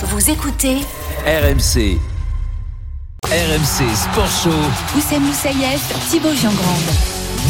Vous écoutez RMC. RMC Sport Show. Oussem Moussaïef, Thibaut Giangrande.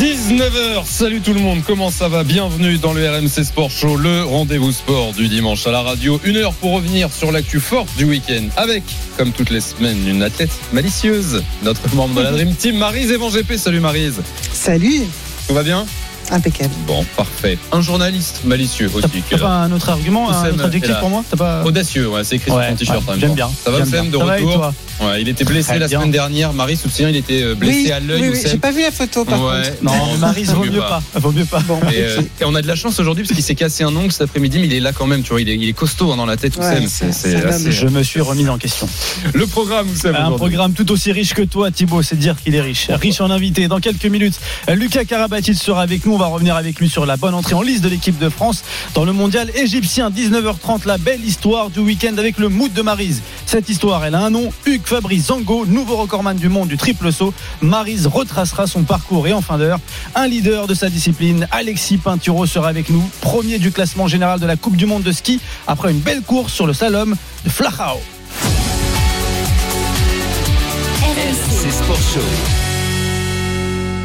19h, salut tout le monde, comment ça va? Bienvenue dans le RMC Sport Show, le rendez-vous sport du dimanche à la radio. Une heure pour revenir sur l'actu forte du week-end avec, comme toutes les semaines, une athlète malicieuse, notre membre de la Dream Team, Marise Evan. Salut Marise. Salut, Tout va bien? Impeccable. Bon, parfait. Un journaliste malicieux aussi. t'as pas un autre argument, un autre adjectif pour moi T'as pas Audacieux, ouais, c'est écrit sur ton t-shirt. ouais, même j'aime bien. Ça va bien. de retour Ouais, Il était blessé Très la bien. semaine dernière. Marie se souvient, il était euh, blessé oui, à l'œil. oui, oui, j'ai pas vu la photo par Ouais. contre. Non, mais Marise, vaut mieux pas. Vaut mieux pas. Bon, Et, euh, et on a de la chance aujourd'hui parce qu'il s'est cassé un ongle cet après-midi, mais il est là quand même. Tu vois, il est, il est costaud hein, dans la tête. Ouais, un assez-. Je me suis remis en question. Le programme, Oussem. Un aujourd'hui. programme tout aussi riche que toi, Thibaut, c'est dire qu'il est riche. Riche en invités. Dans quelques minutes, Lucas Karabatic sera avec nous. On va revenir avec lui sur la bonne entrée en liste de l'équipe de France dans le mondial égyptien. 19h30, la belle histoire du week-end avec le mood de Marise. Cette histoire, elle a un nom Hugues Fabrice Zango, nouveau recordman du monde du triple saut. Marise retracera son parcours et en fin d'heure, un leader de sa discipline, Alexis Pinturo, sera avec nous. Premier du classement général de la Coupe du Monde de ski après une belle course sur le slalom de Flachau.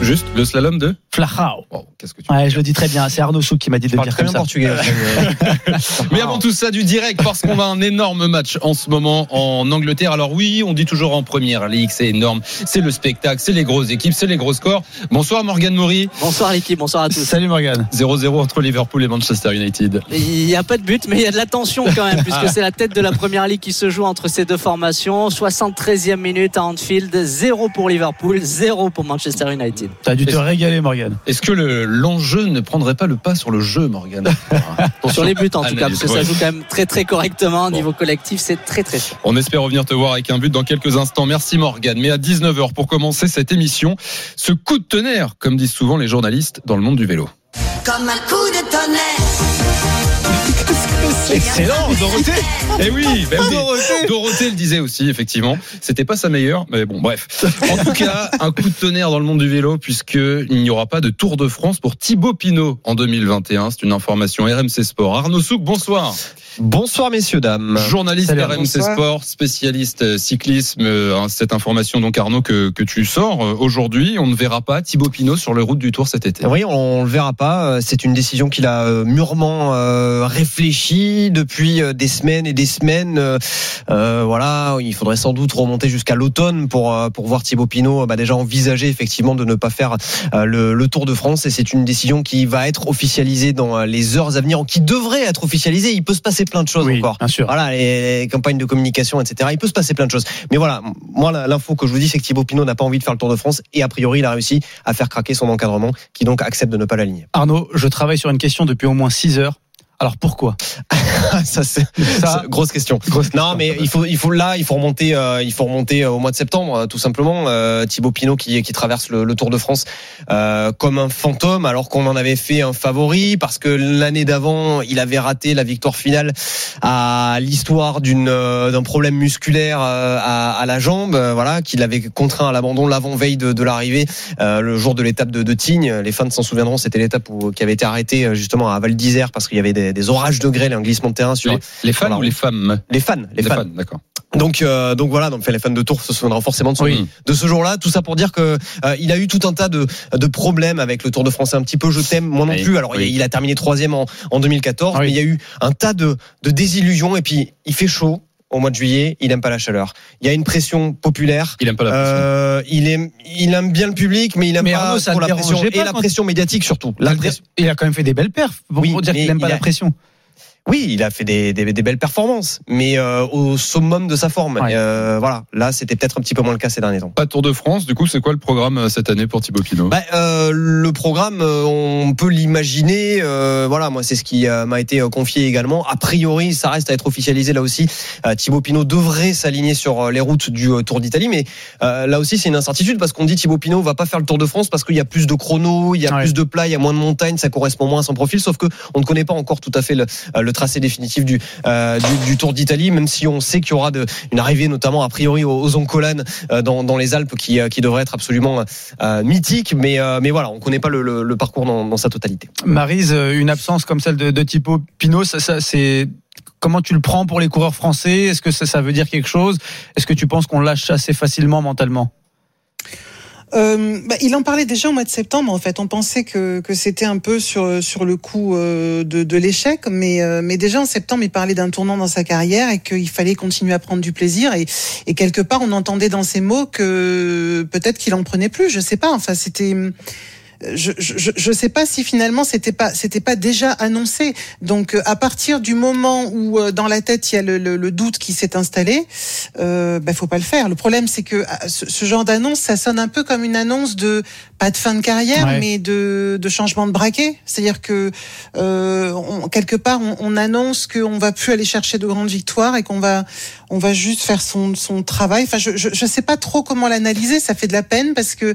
Juste le slalom de. Flachau. Oh, Qu'est-ce que tu. Ouais, je le dis très bien. C'est Arnaud Souk qui m'a dit de le parle dire très comme bien ça. portugais. Mais avant tout ça, du direct parce qu'on a un énorme match en ce moment en Angleterre. Alors oui, on dit toujours en première ligue, c'est énorme. C'est le spectacle, c'est les grosses équipes, c'est les gros scores. Bonsoir Morgan Maury. Bonsoir l'équipe, bonsoir à tous. Salut Morgan. 0-0 entre Liverpool et Manchester United. Il n'y a pas de but, mais il y a de la tension quand même, puisque c'est la tête de la première ligue qui se joue entre ces deux formations. 73e minute à Anfield, 0 pour Liverpool, 0 pour Manchester United. T'as dû te régaler Morgan. Est-ce que le- l'enjeu ne prendrait pas le pas sur le jeu, Morgan Sur les buts en tout cas, parce que ça joue quand même très très correctement. Au niveau collectif, c'est très très chaud. On espère revenir te voir avec un but dans quelques instants. Merci Morgan. Mais à 19h pour commencer cette émission, ce coup de tonnerre, comme disent souvent les journalistes dans le monde du vélo. Comme un coup de tonnerre. Excellent, Dorothée. Eh oui, ben oui. Dorothée. Dorothée le disait aussi, effectivement. C'était pas sa meilleure, mais bon, bref. En tout cas, un coup de tonnerre dans le monde du vélo, puisqu'il n'y aura pas de Tour de France pour Thibaut Pinot en 2021. C'est une information RMC Sport. Arnaud Souk, bonsoir. Bonsoir messieurs dames. Journaliste Salut, RMC bonsoir. Sport, spécialiste euh, cyclisme. Euh, hein, Cette information, donc Arnaud, que, que tu sors euh, aujourd'hui, on ne verra pas Thibaut Pinot sur les routes du Tour cet été. Oui, on le verra pas. C'est une décision qu'il a mûrement euh, réfléchi depuis des semaines et des semaines. Euh, voilà, il faudrait sans doute remonter jusqu'à l'automne pour pour voir Thibaut Pinot bah, déjà envisager effectivement de ne pas faire euh, le, le Tour de France. Et c'est une décision qui va être officialisée dans les heures à venir, qui devrait être officialisée. Il peut se passer plein de choses Oui, encore. bien sûr. Voilà, les, les campagnes de communication, etc. Il peut se passer plein de choses. Mais voilà, moi, l'info que je vous dis, c'est que Thibaut Pinot n'a pas envie de faire le Tour de France et a priori, il a réussi à faire craquer son encadrement, qui donc accepte de ne pas l'aligner. Arnaud, je travaille sur une question depuis au moins 6 heures. Alors pourquoi ça, c'est grosse question. grosse Non, mais il faut, il faut là, il faut remonter, euh, il faut remonter euh, au mois de septembre, euh, tout simplement. Euh, Thibaut Pinot qui, qui traverse le, le Tour de France euh, comme un fantôme, alors qu'on en avait fait un favori parce que l'année d'avant, il avait raté la victoire finale à l'histoire d'une euh, d'un problème musculaire à, à la jambe, voilà, qui l'avait contraint à l'abandon l'avant veille de, de l'arrivée, euh, le jour de l'étape de, de Tignes. Les fans s'en souviendront, c'était l'étape où- qui avait été arrêtée justement à Val d'Isère parce qu'il y avait des, des orages de grêle, et un glissement de terrain sur Les, les fans ou les femmes les fans, les, fans. d'accord. Donc, euh, donc voilà, donc les fans de Tours se souviendront forcément de ce, Oui. de ce jour-là. Tout ça pour dire que euh, il a eu tout un tas de, de problèmes avec le Tour de France. Un petit peu, je t'aime, moi non Oui. plus. Alors, il a- Oui. il a terminé troisième en, en 2014, Ah mais il y a eu un tas de, de désillusions. Et puis, il fait chaud au mois de juillet. Il aime pas la chaleur. Il y a une pression populaire. Il aime pas la pression. Euh, il aime, il aime bien le public, mais il aime Mais pas Arnaud, ça la pression et pas la pression médiatique surtout. La pression- Il a quand même fait des belles perfs pour, Oui, dire qu'il n'aime pas il la a- pression. Oui, il a fait des, des, des belles performances, mais euh, au summum de sa forme. Ouais. Euh, voilà, là, c'était peut-être un petit peu moins le cas ces derniers temps. Pas Tour de France, du coup, c'est quoi le programme euh, cette année pour Thibaut Pinot? Bah, euh, le programme, euh, on peut l'imaginer. euh, voilà, moi, c'est ce qui m'a été confié également. A priori, ça reste à être officialisé là aussi. Euh, Thibaut Pinot devrait s'aligner sur les routes du Tour d'Italie, mais euh, là aussi, c'est une incertitude parce qu'on dit Thibaut Pinot va pas faire le Tour de France parce qu'il y a plus de chrono, il y a Ouais. plus de plats, il y a moins de montagnes, ça correspond moins à son profil. Sauf que on ne connaît pas encore tout à fait le, tracé définitif du, euh, du, du Tour d'Italie, même si on sait qu'il y aura une arrivée notamment a priori aux, aux euh, dans, les Alpes qui, euh, qui devrait être absolument mythique, mais, mais voilà, on connaît pas le, parcours dans, sa totalité. Marise, une absence comme celle de, de Thibaut ça, c'est comment tu le prends pour les coureurs français? Est-ce que ça veut dire quelque chose? Est-ce que tu penses qu'on lâche assez facilement mentalement? Euh, bah, il en parlait déjà au mois de septembre. En fait, on pensait que, que c'était un peu sur sur le coup euh, de, de l'échec, mais euh, mais déjà en septembre, il parlait d'un tournant dans sa carrière et qu'il fallait continuer à prendre du plaisir. Et, et quelque part, on entendait dans ses mots que peut-être qu'il en prenait plus. Je sais pas. Enfin, c'était je, je sais pas si finalement c'était pas c'était pas déjà annoncé. Donc euh, à partir du moment où euh, dans la tête il y a le, le, le doute qui s'est installé, euh, bah, faut pas le faire. Le problème c'est que ah, ce, ce genre d'annonce ça sonne un peu comme une annonce de pas de fin de carrière Ouais. mais de, de changement de braquet. C'est-à-dire que euh, on- quelque part on, on annonce qu'on va plus aller chercher de grandes victoires et qu'on va on va juste faire son, son travail. Enfin je, je je sais pas trop comment l'analyser. Ça fait de la peine parce que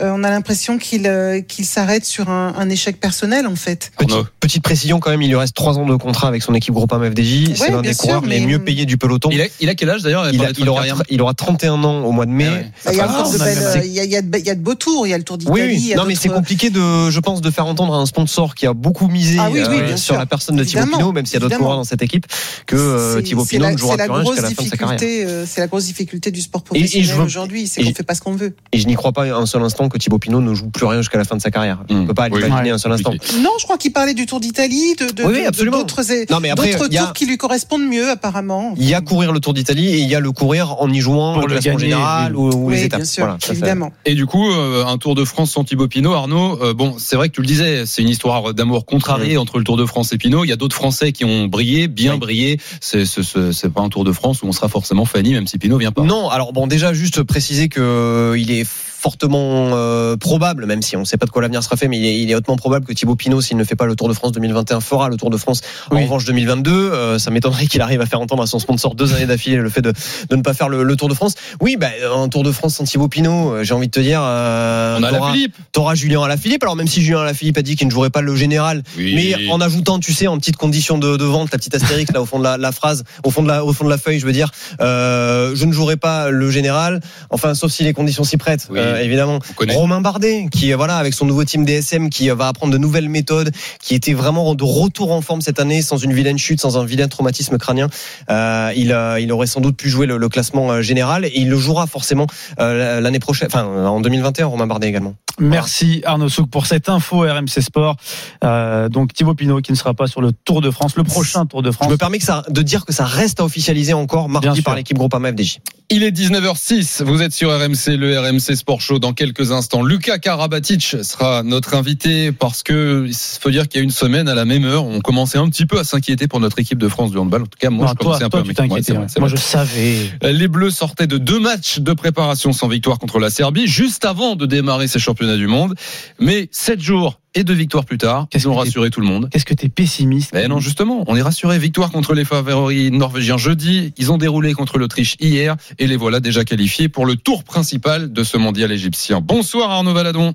euh, on a l'impression qu'il euh, qu'il s'arrête sur un, un échec personnel en fait. Petite, précision quand même, il lui reste trois ans de contrat avec son équipe Groupama FDJ. c'est Ouais, l'un bien des sûr, coureurs les mais- mieux payés du peloton. Il a, il a quel âge d'ailleurs Il, il aura, il aura 31 ans au mois de mai. Ah. Il y a de euh, beaux tours. Il y a le Tour d'Italie. Oui, oui. non, mais c'est compliqué de, je pense, de faire entendre à un sponsor qui a beaucoup misé Ah oui, oui, euh, bien sur sûr. la personne de Thibaut Pinot, même s'il y a d'autres coureurs dans cette équipe, que euh, C'est- Thibaut c'est Pinot ne jouera c'est plus rien jusqu'à la grosse fin de sa carrière. difficulté, euh, C'est la grosse difficulté du sport professionnel aujourd'hui, c'est qu'on je- fait pas ce qu'on veut. Et je n'y crois pas un seul instant que Thibaut Pinot ne joue plus rien jusqu'à la fin de sa carrière. Je ne Hmm. peux pas Oui. l'imaginer Ouais. un seul instant. Non, je crois qu'il parlait du Tour d'Italie, de de- Oui, oui, de- absolument. d'autres Non, mais après, d'autres il y a- tours qui lui correspondent mieux apparemment. Il y a courir le Tour d'Italie et il y a le courir en y jouant Pour le classement gagner, général oui. ou, ou Oui, les étapes. bien sûr, Voilà, évidemment. Et du coup, euh, un Tour de France sans Thibaut Pinot, Arnaud, euh, bon, c'est vrai que tu le disais, c'est une histoire d'amour contrarié entre le Tour de France et Pinot. Il y a d'autres Français qui ont brillé, bien Oui. brillé. C'est c'est- c'est- c'est pas un Tour de France on sera forcément Fanny, même si Pinot vient pas. Non, alors bon, déjà juste préciser que euh, il est fortement euh, probable, même si on ne sait pas de quoi l'avenir sera fait, mais il est, il est hautement probable que Thibaut Pinot, s'il ne fait pas le Tour de France 2021, fera le Tour de France en revanche 2022. Euh, ça m'étonnerait qu'il arrive à faire entendre à son sponsor deux années d'affilée le fait de, de ne pas faire le, le Tour de France. Oui, bah, un Tour de France sans Thibaut Pinot, euh, j'ai envie de te dire, euh, la t'auras- Philippe. t'auras Julien Alaphilippe. Alors même si Julien Alaphilippe a dit qu'il ne jouerait pas le général, Oui. mais en ajoutant, tu sais, en petite condition de, de vente, la petite astérix là au fond de la, la phrase, au fond de la, au fond de la feuille, je veux dire, euh, je ne jouerai pas le général. Enfin, sauf si les conditions s'y prêtent, Oui. Euh, évidemment. Romain Bardet, qui euh, voilà, avec son nouveau team DSM, qui euh, va apprendre de nouvelles méthodes, qui était vraiment de retour en forme cette année, sans une vilaine chute, sans un vilain traumatisme crânien. Euh, il, il aurait sans doute pu jouer le, le classement général et il le jouera forcément euh, l'année prochaine, enfin en 2021, Romain Bardet également. Merci Arnaud Souk pour cette info RMC Sport. Euh, donc Thibaut Pinot qui ne sera pas sur le Tour de France, le prochain Tour de Je France. me permets que ça, de dire que ça reste à officialiser encore mardi par l'équipe Groupama FDJ. Il est 19h06, vous êtes sur RMC, le RMC Sport Show dans quelques instants. Lucas Karabatic sera notre invité parce que il faut dire qu'il y a une semaine à la même heure, on commençait un petit peu à s'inquiéter pour notre équipe de France du handball. En tout cas, moi Non, je toi, commençais un peu à m'inquiéter. ouais. c'est Moi, je savais. Les Bleus sortaient de deux matchs de préparation sans victoire contre la Serbie, juste avant de démarrer ces championnats du monde. Mais sept jours et deux victoires plus tard, Qu'est-ce ils ont rassuré tout le monde. Qu'est-ce que t'es pessimiste Ben non, justement, on est rassuré. Victoire contre les favoris norvégiens jeudi. Ils ont déroulé contre l'Autriche hier et les voilà déjà qualifiés pour le tour principal de ce mondial égyptien. Bonsoir Arnaud Valadon.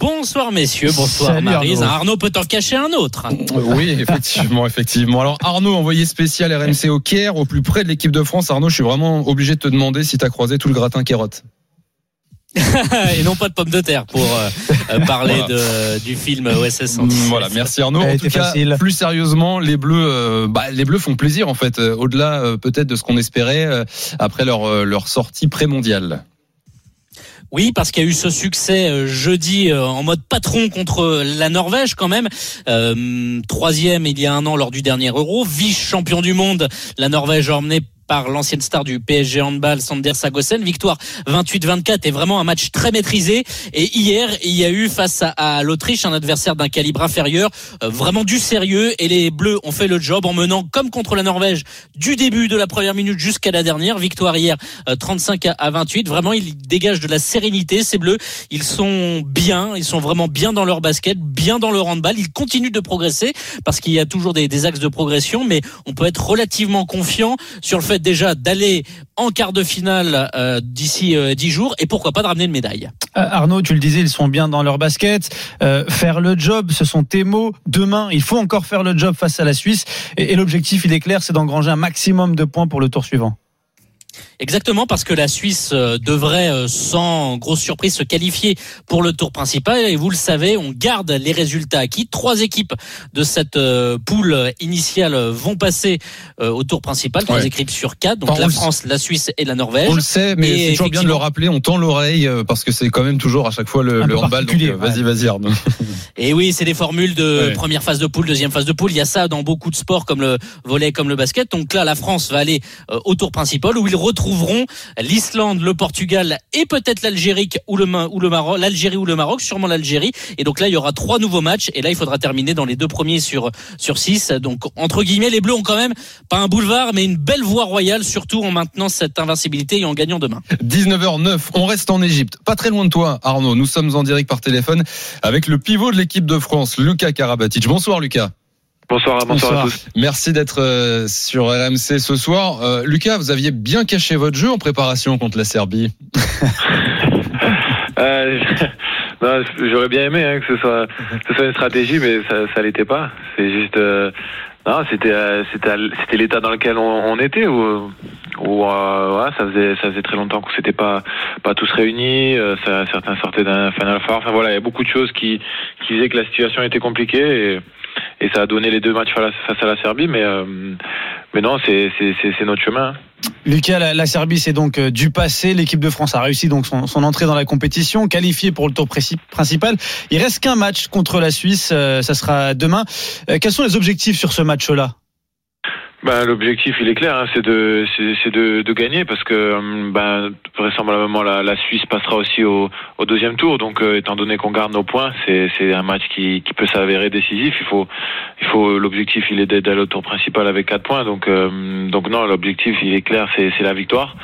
Bonsoir messieurs, bonsoir Salut, Marise. Arnaud. Arnaud. peut en cacher un autre. Oui, effectivement, effectivement. Alors Arnaud, envoyé spécial RMC au Caire, au plus près de l'équipe de France. Arnaud, je suis vraiment obligé de te demander si tu as croisé tout le gratin Kérotte. Et non pas de pommes de terre pour euh, euh, parler Voilà. de, du film OSS 117. Voilà, merci Arnaud. Elle En tout cas, facile. plus sérieusement, les Bleus, euh, bah, les Bleus font plaisir en fait, euh, au-delà euh, peut-être de ce qu'on espérait euh, après leur euh, leur sortie pré-mondiale. Oui, parce qu'il y a eu ce succès euh, jeudi euh, en mode patron contre la Norvège quand même. Euh, troisième il y a un an lors du dernier Euro, vice-champion du monde. La Norvège emmenée par l'ancienne star du PSG handball Sander Sagosen. Victoire 28-24 et vraiment un match très maîtrisé. Et hier, il y a eu face à, à l'Autriche un adversaire d'un calibre inférieur, euh, vraiment du sérieux. Et les Bleus ont fait le job en menant comme contre la Norvège du début de la première minute jusqu'à la dernière. Victoire hier euh, 35 à- à 28. Vraiment, ils dégagent de la sérénité. Ces Bleus, ils sont bien, ils sont vraiment bien dans leur basket, bien dans leur handball. Ils continuent de progresser parce qu'il y a toujours des, des axes de progression, mais on peut être relativement confiant sur le fait déjà d'aller en quart de finale euh, d'ici euh, 10 jours et pourquoi pas de ramener une médaille. Euh, Arnaud, tu le disais, ils sont bien dans leur basket. Euh, faire le job, ce sont tes mots. Demain, il faut encore faire le job face à la Suisse. Et, et l'objectif, il est clair, c'est d'engranger un maximum de points pour le tour suivant. Exactement, parce que la Suisse euh, devrait, euh, sans grosse surprise, se qualifier pour le tour principal. Et vous le savez, on garde les résultats acquis. Trois équipes de cette euh, poule initiale vont passer au tour principal, trois Ouais. équipes sur quatre. Donc Enfin, la France, la Suisse et la Norvège. On le sait, mais c'est toujours bien de le rappeler. On tend l'oreille parce que c'est quand même toujours à chaque fois le, le handball. Donc, vas-y, vas-y, Arnaud. Et oui, c'est des formules de Ouais. première phase de poule, deuxième phase de poule. Il y a ça dans beaucoup de sports comme le volley, comme le basket. Donc là, la France va aller au tour principal où ils retrouveront l'Islande, le Portugal et peut-être l'Algérie ou le, Maroc, l'Algérie ou le Maroc, sûrement l'Algérie. Et donc là, il y aura trois nouveaux matchs. Et là, il faudra terminer dans les deux premiers sur sur six. Donc entre guillemets, les Bleus ont quand même pas un boulevard, mais une belle voie royale, surtout en maintenant cette invincibilité et en gagnant demain. 19h09, on reste en Égypte. Pas très loin de toi, Arnaud. Nous sommes en direct par téléphone avec le pivot de l'équipe de France, Lucas Karabatic. Bonsoir, Lucas. Bonsoir, bonsoir, Bonsoir. à tous. Merci d'être euh, sur RMC ce soir. Euh, Lucas, vous aviez bien caché votre jeu en préparation contre la Serbie. Euh, non, J'aurais bien aimé hein, que ce soit, que ce soit une stratégie, mais ça, ça l'était pas. C'est juste, euh, non, c'était, euh, c'était, c'était l'état dans lequel on, on était où, où euh, ouais, ça faisait, ça faisait très longtemps qu'on s'était pas, pas tous réunis. euh, ça, certains sortaient d'un Final Four. Enfin voilà, il y a beaucoup de choses qui, qui faisaient que la situation était compliquée et, et ça a donné les deux matchs face à la, Serbie, mais, euh, mais non, c'est, notre chemin. Lucas, la, Serbie, c'est donc euh, du passé. L'équipe de France a réussi donc son, entrée dans la compétition, qualifiée pour le tour principal. Il reste qu'un match contre la Suisse, euh, ça sera demain. Quels sont les objectifs sur ce match-là? Ben, l'objectif il est clair, hein, c'est de c'est c'est de, de gagner parce que hum, ben vraisemblablement la, la Suisse passera aussi au, au deuxième tour. Donc euh, étant donné qu'on garde nos points, c'est c'est un match qui, qui peut s'avérer décisif. Il faut il faut l'objectif il est d'aller au tour principal avec quatre points. Donc euh, donc non l'objectif il est clair, c'est c'est la victoire.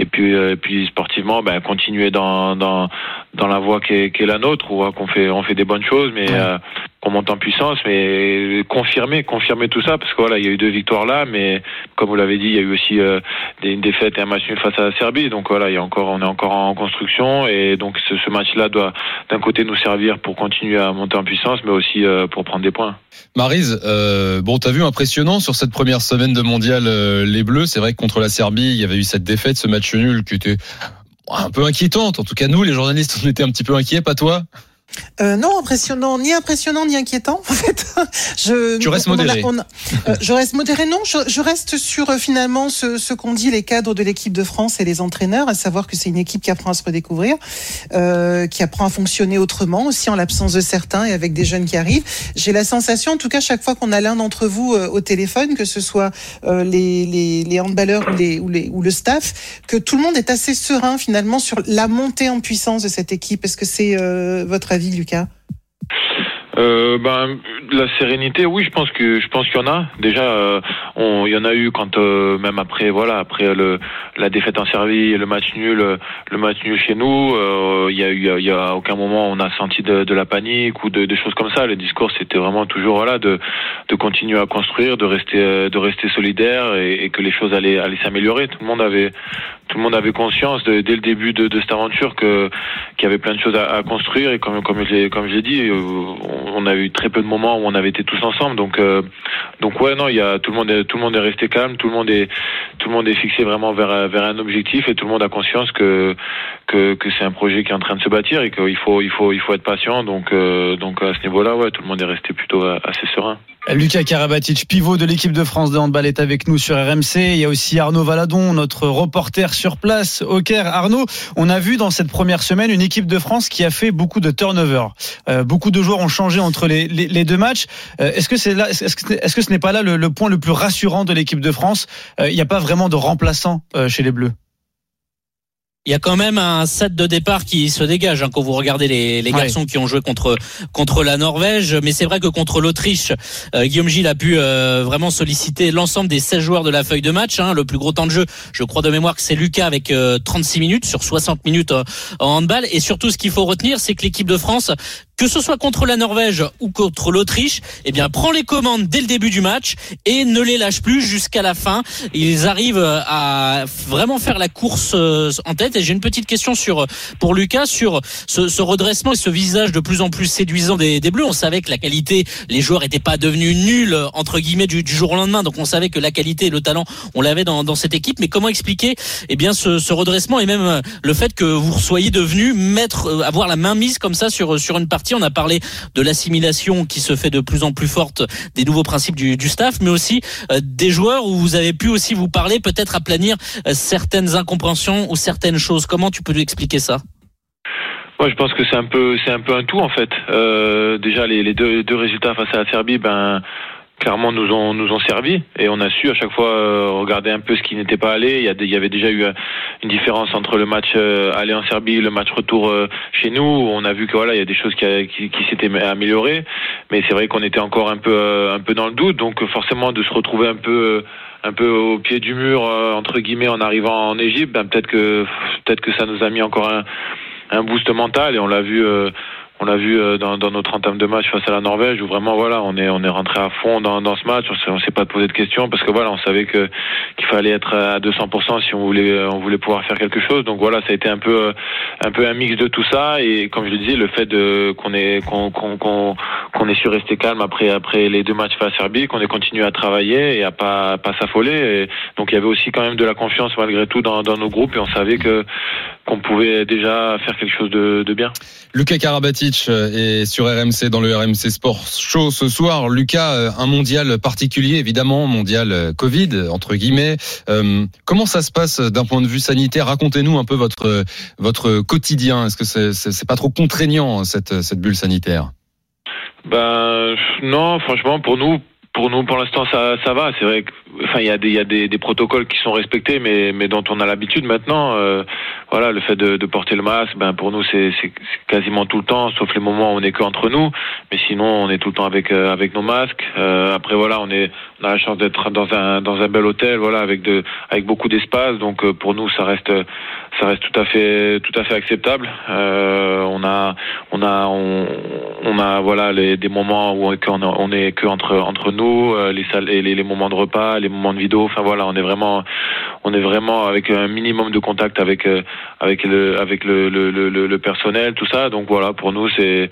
Et puis euh, et puis sportivement ben continuer dans dans dans la voie qui est, qui est la nôtre où euh, qu'on fait on fait des bonnes choses mais Ouais. Qu'on monte en puissance, mais confirmer, confirmer tout ça, parce que voilà, il y a eu deux victoires là, mais comme vous l'avez dit, il y a eu aussi euh, une défaite et un match nul face à la Serbie, donc voilà, il y a encore, on est encore en construction, et donc ce, ce match-là doit d'un côté nous servir pour continuer à monter en puissance, mais aussi euh, pour prendre des points. Marise, euh, bon, t'as vu impressionnant sur cette première semaine de mondial euh, les Bleus. C'est vrai que contre la Serbie, il y avait eu cette défaite, ce match nul qui était un peu inquiétante. En tout cas, nous, les journalistes, on était un petit peu inquiets, pas toi? Euh, non, impressionnant, ni impressionnant ni inquiétant. En fait, je. Tu restes on en a- modéré. on a- euh, je reste modéré. Non, je, je reste sur euh, finalement ce, ce qu'ont dit les cadres de l'équipe de France et les entraîneurs, à savoir que c'est une équipe qui apprend à se redécouvrir, euh, qui apprend à fonctionner autrement, aussi en l'absence de certains et avec des jeunes qui arrivent. J'ai la sensation, en tout cas, chaque fois qu'on a l'un d'entre vous euh, au téléphone, que ce soit euh, les, les, les handballeurs ou, les, ou, les, ou le staff, que tout le monde est assez serein finalement sur la montée en puissance de cette équipe. Est-ce que c'est euh, votre avis, Lucas Euh, ben la sérénité, oui, je pense que je pense qu'il y en a. Déjà, euh, il y en a eu quand euh, même après, voilà, après la défaite en Serbie, le match nul, le match nul chez nous, il y a eu, il y a aucun moment on a senti de, la panique ou de, choses comme ça. Le discours, c'était vraiment toujours voilà de continuer à construire, de rester de solidaire et, que les choses allaient s'améliorer. Tout le monde avait tout le monde avait conscience de- dès le début de, de cette aventure que qu'il y avait plein de choses à, à construire et comme comme je comme je l'ai dit, euh, on a eu très peu de moments où on avait été tous ensemble. Donc euh, donc ouais non, il y a tout le monde est, tout le monde est resté calme, tout le monde est tout le monde est fixé vraiment vers vers un objectif et tout le monde a conscience que que, que c'est un projet qui est en train de se bâtir et qu'il faut il faut il faut être patient. Donc euh, donc à ce niveau-là, ouais, tout le monde est resté plutôt assez serein. Lucas Karabatic, pivot de l'équipe de France de handball, est avec nous sur RMC. Il y a aussi Arnaud Valadon, notre reporter sur place au Caire. Arnaud, on a vu dans cette première semaine une équipe de France qui a fait beaucoup de turnover. Euh, beaucoup de joueurs ont changé entre les, deux matchs. Euh, est-ce que c'est là, est-ce que, ce n'est pas là le, point le plus rassurant de l'équipe de France? Euh, Il n'y a pas vraiment de remplaçant chez les Bleus. Il y a quand même un set de départ qui se dégage hein, quand vous regardez les, les Ouais. garçons qui ont joué contre contre la Norvège. Mais c'est vrai que contre l'Autriche, euh, Guillaume Gilles a pu euh, vraiment solliciter l'ensemble des 16 joueurs de la feuille de match. hein. Le plus gros temps de jeu, je crois de mémoire que c'est Lucas avec euh, 36 minutes sur 60 minutes euh, en handball. Et surtout, ce qu'il faut retenir, c'est que l'équipe de France que ce soit contre la Norvège ou contre l'Autriche, eh bien prend les commandes dès le début du match et ne les lâche plus jusqu'à la fin. Ils arrivent à vraiment faire la course euh, en tête. Et j'ai une petite question sur pour Lucas sur ce, ce redressement et ce visage de plus en plus séduisant des, des Bleus. On savait que la qualité, les joueurs n'étaient pas devenus nuls entre guillemets du, du, jour au lendemain. Donc on savait que la qualité et le talent, on l'avait dans, dans, cette équipe. Mais comment expliquer eh bien ce, ce, redressement et même le fait que vous soyez devenu mettre, euh, avoir la main mise comme ça sur sur une partie. On a parlé de l'assimilation qui se fait de plus en plus forte des nouveaux principes du, staff, mais aussi euh, des joueurs où vous avez pu aussi vous parler, peut-être aplanir euh, certaines incompréhensions ou certaines choses. Comment tu peux expliquer ça? Moi, je pense que c'est un peu, c'est un peu un tout en fait. Euh, déjà, les, les deux, deux, résultats face à la Serbie, ben clairement nous ont nous ont servi et on a su à chaque fois euh, regarder un peu ce qui n'était pas allé. Il y, avait déjà eu euh, une différence entre le match euh, aller en Serbie et le match retour chez nous. On a vu que voilà il y a des choses qui, qui, qui s'étaient améliorées, mais c'est vrai qu'on était encore un peu un peu dans le doute. Donc forcément de se retrouver un peu un peu au pied du mur entre guillemets en arrivant en Égypte, ben peut-être que peut-être que ça nous a mis encore un un boost mental et on l'a vu euh, on l'a vu euh, dans, notre entame de match face à la Norvège où vraiment voilà on est on est rentré à fond dans, dans ce match. On s'est pas posé de questions parce que voilà on savait que qu'il fallait être à 200% si on voulait on voulait pouvoir faire quelque chose. Donc voilà ça a été un peu euh, un peu un mix de tout ça. Et comme je le disais le fait de qu'on est qu'on qu'on qu'on qu'on ait su rester calme après après les deux matchs face à Serbie qu'on ait continué à travailler et à pas pas s'affoler donc il y avait aussi quand même de la confiance malgré tout dans, dans nos groupes et on savait que qu'on pouvait déjà faire quelque chose de, de bien. Lucas Karabatic est sur RMC dans le RMC Sport Show ce soir. Lucas, un mondial particulier évidemment, mondial Covid entre guillemets. Euh, comment ça se passe d'un point de vue sanitaire? Racontez-nous un peu votre votre quotidien. Est-ce que c'est c'est pas trop contraignant cette cette bulle sanitaire? Ben non, franchement pour nous pour nous, pour l'instant, ça, ça va. C'est vrai enfin, il y a des, il y a des, des, protocoles qui sont respectés, mais, mais dont on a l'habitude maintenant. Euh, voilà, le fait de, de, porter le masque, ben pour nous, c'est, quasiment tout le temps, sauf les moments où on est que entre nous. Mais sinon, on est tout le temps avec, euh, avec nos masques. Euh, après, voilà, on est, on a la chance d'être dans un, dans un bel hôtel, voilà, avec de, avec beaucoup d'espace. Donc, euh, pour nous, ça reste, ça reste tout à fait, tout à fait acceptable. Euh, on a, on a, on, a, voilà, les, des moments où on est on est que entre, nous les salles, les, les moments de repas, les moments de vidéo. Enfin voilà, on est vraiment, on est vraiment avec un minimum de contact avec avec le personnel, tout ça. Donc voilà, pour nous c'est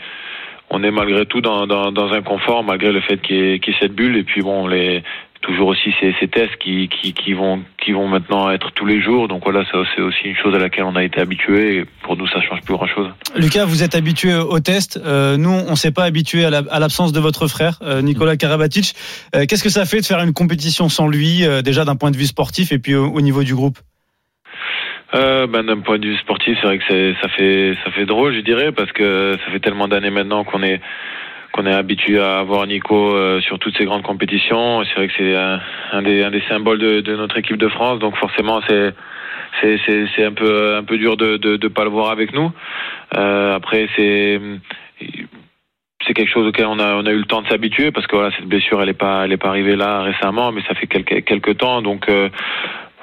on est malgré tout dans, un confort malgré le fait qu'il y, ait, cette bulle et puis bon les toujours aussi ces, ces tests qui, vont, maintenant être tous les jours. Donc voilà, c'est aussi une chose à laquelle on a été habitué. pour nous, ça change plus grand chose. Lucas, vous êtes habitué aux tests. Euh, nous, on s'est pas habitué à l'absence de votre frère, euh, Nicolas Karabatic. Euh, Qu'est-ce que ça fait de faire une compétition sans lui, euh, déjà d'un point de vue sportif et puis au niveau du groupe? Ben, d'un point de vue sportif, c'est vrai que ça fait ça fait drôle, je dirais, parce que ça fait tellement d'années maintenant qu'on est qu'on est habitué à avoir Nico euh, sur toutes ces grandes compétitions. C'est vrai que c'est un, un, des, un des symboles de, notre équipe de France, donc forcément c'est c'est un peu un peu dur de de, pas le voir avec nous. Euh, après c'est c'est quelque chose auquel on a on a eu le temps de s'habituer parce que voilà cette blessure elle est pas elle est pas arrivée là récemment, mais ça fait quelques quelques temps donc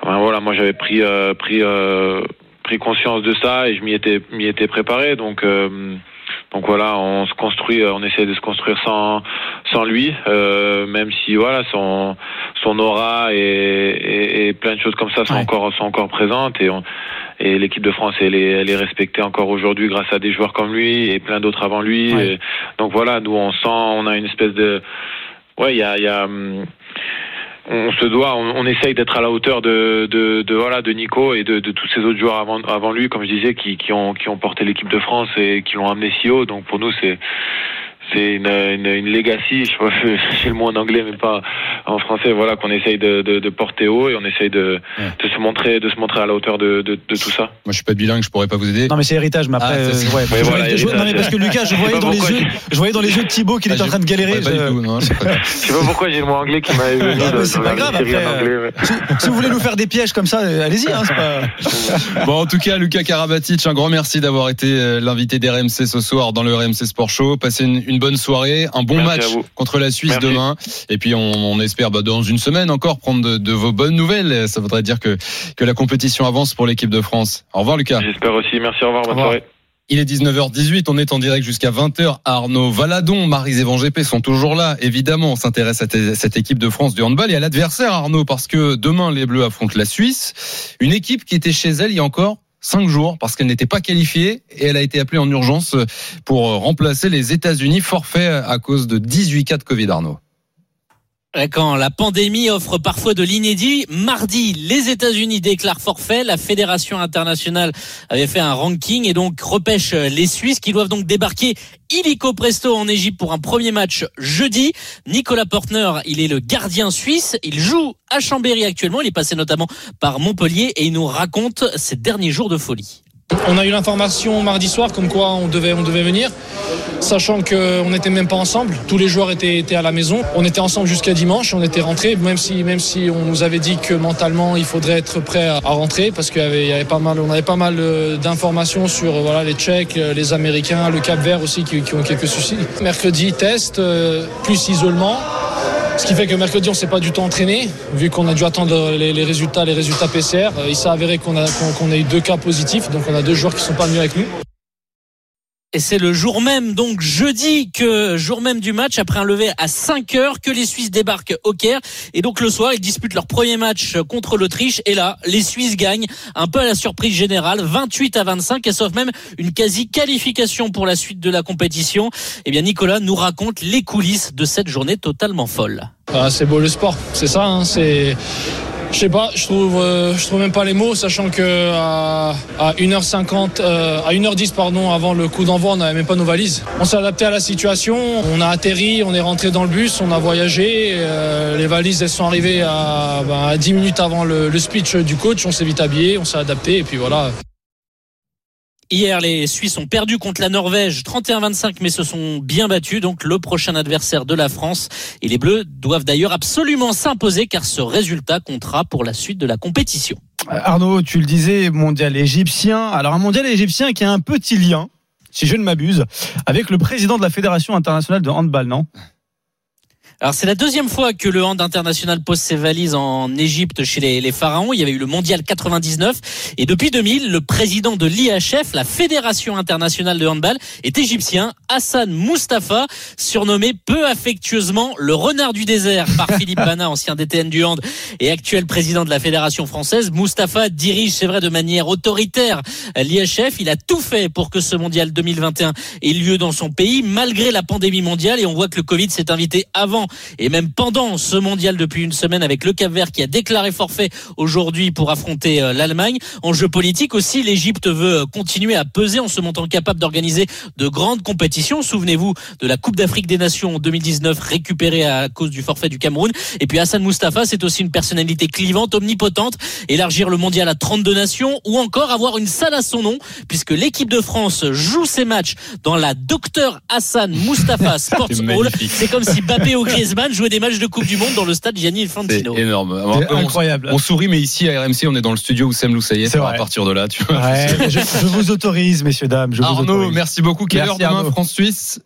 voilà, moi j'avais pris euh, pris euh, pris conscience de ça et je m'y étais m'y étais préparé. Donc euh, donc voilà, on se construit, on essaie de se construire sans sans lui, euh, même si voilà son son aura et, et, et plein de choses comme ça sont ouais. encore sont encore présentes et on, et l'équipe de France elle est elle est respectée encore aujourd'hui grâce à des joueurs comme lui et plein d'autres avant lui. Ouais. Et, donc voilà, nous on sent on a une espèce de ouais il y a il y a on se doit, on, essaye d'être à la hauteur de, de, de, voilà de Nico et de, de, tous ces autres joueurs avant, avant lui, comme je disais, qui, qui ont qui ont porté l'équipe de France et qui l'ont amené si haut. Donc pour nous, c'est c'est une, une, une legacy, je sais pas, j'ai le mot en anglais mais pas en français, voilà qu'on essaye de, de, de, porter haut et on essaye de, ouais. de se montrer de se montrer à la hauteur de, de, de, tout ça. Moi je suis pas bilingue, je pourrais pas vous aider. Non mais c'est héritage, mais après, ah, euh, ouais, ouais, voilà, je, non mais parce que Lucas, je voyais dans les yeux, je voyais dans les yeux de Thibaut qu'il ah, était en train de galérer. Je... Tout, non, je sais pas pourquoi j'ai le mot anglais qui m'a venu. C'est pas grave. Après, anglais, si, si, vous voulez nous faire des pièges comme ça, euh, allez-y. Hein, pas... bon en tout cas, Lucas Karabatic, un grand merci d'avoir été euh, l'invité d'RMC ce soir dans le RMC Sport Show. Passez une, une bonne soirée un bon Merci match contre la Suisse Merci. demain. Et puis on, on espère bah, dans une semaine encore prendre de, de, vos bonnes nouvelles. Ça voudrait dire que, que la compétition avance pour l'équipe de France. Au revoir Lucas. J'espère aussi. Merci, au revoir, bonne au revoir. soirée. Il est 19h18, on est en direct jusqu'à 20h. Arnaud Valadon, Marie Evan GP sont toujours là. Évidemment, on s'intéresse à cette équipe de France du handball et à l'adversaire, Arnaud, parce que demain, les Bleus affrontent la Suisse. Une équipe qui était chez elle il y a encore cinq jours parce qu'elle n'était pas qualifiée et elle a été appelée en urgence pour remplacer les États-Unis forfait à cause de 18 cas de Covid, Arnaud. Quand la pandémie offre parfois de l'inédit, mardi, les États-Unis déclarent forfait. La Fédération internationale avait fait un ranking et donc repêche les Suisses qui doivent donc débarquer illico presto en Égypte pour un premier match jeudi. Nicolas Portner, il est le gardien suisse. Il joue à Chambéry actuellement. Il est passé notamment par Montpellier et il nous raconte ses derniers jours de folie. On a eu l'information mardi soir comme quoi on devait, venir, sachant qu'on n'était même pas ensemble. Tous les joueurs étaient, à la maison. On était ensemble jusqu'à dimanche. On était rentrés, même si, on nous avait dit que mentalement il faudrait être prêt à, rentrer parce y avait, pas mal, mal euh, d'informations sur euh, les Tchèques, euh, les Américains, le Cap Vert aussi qui, ont quelques soucis. Mercredi test plus isolement. Ce qui fait que mercredi, on s'est pas du tout entraîné, vu qu'on a dû attendre les, résultats, les résultats PCR. Euh, Il s'est avéré qu'on a, qu'on a eu deux cas positifs, donc on a deux joueurs qui sont pas venus avec nous. Et c'est le jour même, donc jeudi, que jour même du match, après un lever à 5 heures, que les Suisses débarquent au Caire. Et donc le soir, ils disputent leur premier match contre l'Autriche. Et là, les Suisses gagnent, un peu à la surprise générale, 28 à 25, et sauf même une quasi-qualification pour la suite de la compétition. Eh bien, Nicolas nous raconte les coulisses de cette journée totalement folle. Ah, c'est beau le sport, c'est ça. hein, c'est, je sais pas, je trouve, euh, je trouve même pas les mots, sachant que à, à 1h50, euh, à 1h10 pardon, avant le coup d'envoi, on n'avait même pas nos valises. On s'est adapté à la situation, on a atterri, on est rentré dans le bus, on a voyagé. euh, les valises, elles sont arrivées à, à 10 minutes avant le, le speech du coach. On s'est vite habillé, on s'est adapté, et puis voilà. Hier, les Suisses ont perdu contre la Norvège 31-25, mais se sont bien battus. Donc, le prochain adversaire de la France. Et les Bleus doivent d'ailleurs absolument s'imposer car ce résultat comptera pour la suite de la compétition. Arnaud, tu le disais, mondial égyptien. Alors un mondial égyptien qui a un petit lien, si je ne m'abuse, avec le président de la Fédération internationale de handball, non? Alors c'est la deuxième fois que le hand international pose ses valises en Égypte chez les, les pharaons. Il y avait eu le mondial 99 et depuis 2000, le président de l'IHF, la Fédération internationale de handball, est égyptien, Hassan Mustafa, surnommé peu affectueusement le renard du désert par Philippe Bana, ancien DTN du hand et actuel président de la Fédération française. Mustafa dirige, c'est vrai, de manière autoritaire l'IHF. Il a tout fait pour que ce mondial 2021 ait lieu dans son pays, malgré la pandémie mondiale. Et on voit que le Covid s'est invité avant et même pendant ce mondial depuis une semaine avec le Cap Vert qui a déclaré forfait aujourd'hui pour affronter euh, l'Allemagne. En jeu politique aussi, l'Égypte veut continuer à peser en se montrant capable d'organiser de grandes compétitions. Souvenez-vous de la Coupe d'Afrique des Nations en 2019 récupérée à cause du forfait du Cameroun. Et puis Hassan Mustafa, c'est aussi une personnalité clivante, omnipotente, élargir le mondial à 32 nations ou encore avoir une salle à son nom puisque l'équipe de France joue ses matchs dans la Docteur Hassan Mustafa Sports Hall. C'est comme si Bappé ou Griezmann jouaient des matchs de Coupe du Monde dans le stade Gianni C'est Infantino. énorme. C'est On- incroyable. On sourit, mais ici à RMC, on est dans le studio où Sam Loussaillet. C'est À partir de là, tu vois. Ouais, je, je vous autorise, messieurs, dames. Je vous Arnaud, autorise. merci beaucoup. Quelle Merci, heure demain. France-Suisse?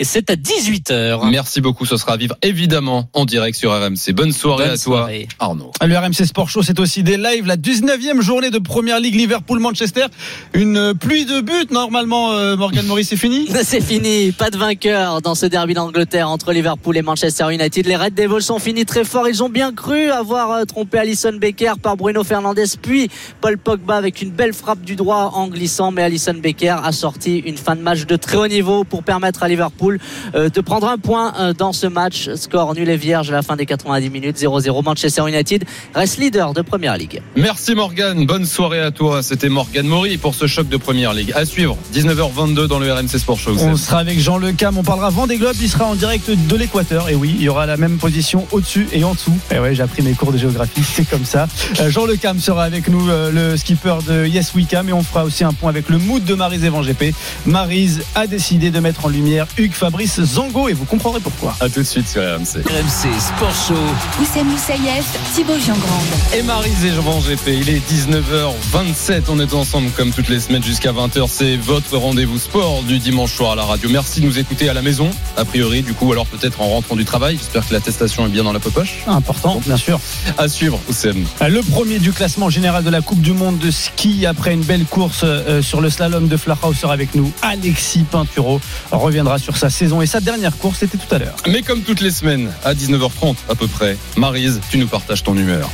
Et c'est à 18h. Merci beaucoup. Ce sera à vivre évidemment en direct sur RMC. Bonne soirée Bonne à toi, soirée. Arnaud. Le RMC Sport Show, c'est aussi des lives. La 19e journée de Première Ligue Liverpool-Manchester. Une pluie de buts. Normalement, euh, Morgan Maurice, c'est fini? C'est fini, pas de vainqueur dans ce derby d'Angleterre entre Liverpool et Manchester United. Les Red Devils sont finis très fort. Ils ont bien cru avoir euh, trompé Alison Becker par Bruno Fernandes, puis Paul Pogba avec une belle frappe du droit en glissant. Mais Alison Becker a sorti une fin de match de très haut niveau pour permettre à Liverpool euh, de prendre un point euh, dans ce match. Score nul et vierge à la fin des 90 minutes. 0-0. Manchester United reste leader de Première Ligue. Merci Morgan. Bonne soirée à toi. C'était Morgan Maury pour ce choc de première ligue. À suivre, 19h22 dans le RMC Sport Show. On sera avec Jean Le Cam, on parlera Vendée Globe, il sera en direct de l'équateur. Et oui, il y aura la même position au-dessus et en dessous. Et ouais, j'ai appris mes cours de géographie, c'est comme ça. Euh, Jean Le Cam sera avec nous, euh, le skipper de Yes We Cam, et on fera aussi un point avec le mood de Marise Evan GP. Marise a décidé de mettre en lumière Hugues Fabrice Zango et vous comprendrez pourquoi. À tout de suite sur RMC. RMC Sport Show. Oussem Moussaïef, Thibaut Giangrande. Et Marise et Jean GP, il est 19h27. On est ensemble comme toutes les semaines jusqu'à 20h. C'est votre rendez-vous sport du dimanche soir à la radio. Merci de nous écouter à la maison, a priori, du coup, alors peut-être en rentrant du travail. J'espère que l'attestation est bien dans la poche. Important, bien sûr. À suivre, Oussem. Le premier du classement général de la Coupe du Monde de ski après une belle course euh, sur le slalom de Flachau sera avec nous. Alexis Pinturo reviendra sur sa saison et sa dernière course, c'était tout à l'heure. Mais comme toutes les semaines, à 19h30 à peu près, Marise, tu nous partages ton humeur.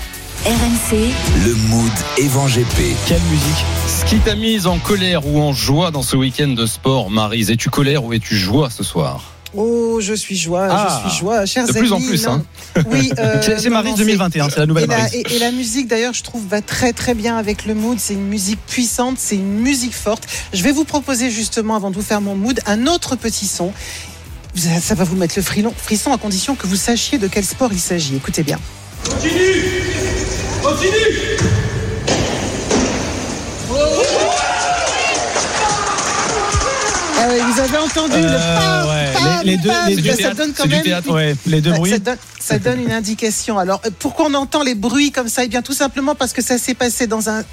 RMC, Le mood Evan GP. Quelle musique Ce qui t'a mise en colère ou en joie dans ce week-end de sport, Marise, es-tu colère ou es-tu joie ce soir? Oh, je suis joie, Ah, je suis joie, chers de plus en plus, hein. Oui, euh, C'est non, 2021, c'est la nouvelle Et la, et- et la musique d'ailleurs je trouve va très très bien avec le mood, c'est une musique puissante, c'est une musique forte. Je vais vous proposer justement avant de vous faire mon mood un autre petit son. Ça va vous mettre le frilon- frisson à condition que vous sachiez de quel sport il s'agit. Écoutez bien. Ah vous avez entendu le Euh, pam, ouais, pam, les- les deux- les deux ça donne quand même théâtre. Ouais, les deux bruits. Ça donne, ça donne une indication. Alors, euh, pourquoi on entend les bruits comme ça? Eh bien, tout simplement parce que ça s'est passé dans un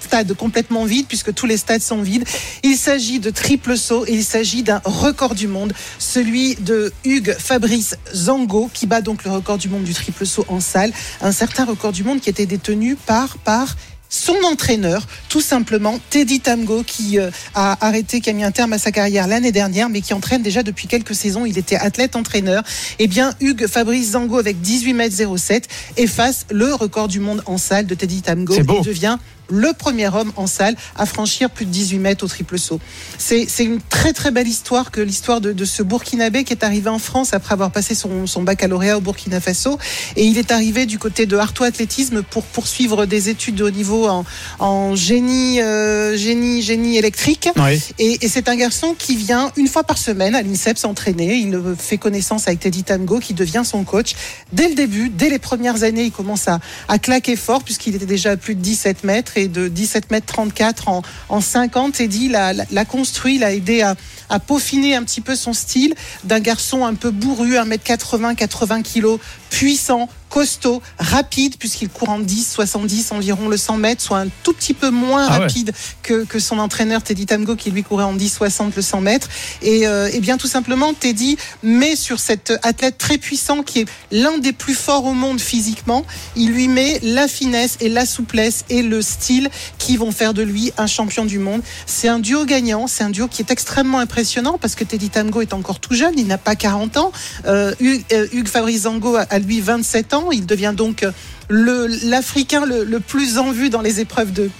stade complètement vide, puisque tous les stades sont vides. Il s'agit de triple saut et il s'agit d'un record du monde, celui de Hugues Fabrice Zango, qui bat donc le record du monde du triple saut en salle. Un certain record du monde qui était détenu par, par son entraîneur, tout simplement Teddy Tamgo, qui euh, a arrêté, qui a mis un terme à sa carrière l'année dernière, mais qui entraîne déjà depuis quelques saisons. Il était athlète-entraîneur. Eh bien, Hugues Fabrice Zango, avec 18 mètres 07, efface le record du monde en salle de Teddy Tamgo et devient le premier homme en salle à franchir plus de 18 mètres au triple saut. C'est c'est une très très belle histoire que l'histoire de, de ce Burkinabé qui est arrivé en France après avoir passé son, son baccalauréat au Burkina Faso. Et il est arrivé du côté de Artois Athlétisme pour poursuivre des études de haut niveau en, en génie, euh, génie, génie électrique. Oui. Et, et c'est un garçon qui vient une fois par semaine à l'INSEP s'entraîner. Il fait connaissance avec Teddy Tango qui devient son coach. Dès le début, dès les premières années, il commence à, à claquer fort puisqu'il était déjà à plus de 17 mètres et de 17 mètres 34 en, en 50. Teddy l'a, construit, l'a aidé à, peaufiner un petit peu son style d'un garçon un peu bourru, 1m80, 80 kilos, puissant, costaud, rapide, puisqu'il court en 10, 70 environ le 100 mètres, soit un tout petit peu moins Ah ouais. rapide que, que son entraîneur Teddy Tamgo qui lui courait en 10, 60 le 100 mètres. Et, euh, et bien tout simplement, Teddy met sur cet athlète très puissant qui est l'un des plus forts au monde physiquement, il lui met la finesse et la souplesse et le style qui vont faire de lui un champion du monde. C'est un duo gagnant, c'est un duo qui est extrêmement impressionnant parce que Teddy Tamgo est encore tout jeune, il n'a pas 40 ans. Euh, Hugues, euh, Hugues Fabrice Zango a, a lui 27 ans, il devient donc l'Africain le plus en vue dans les épreuves de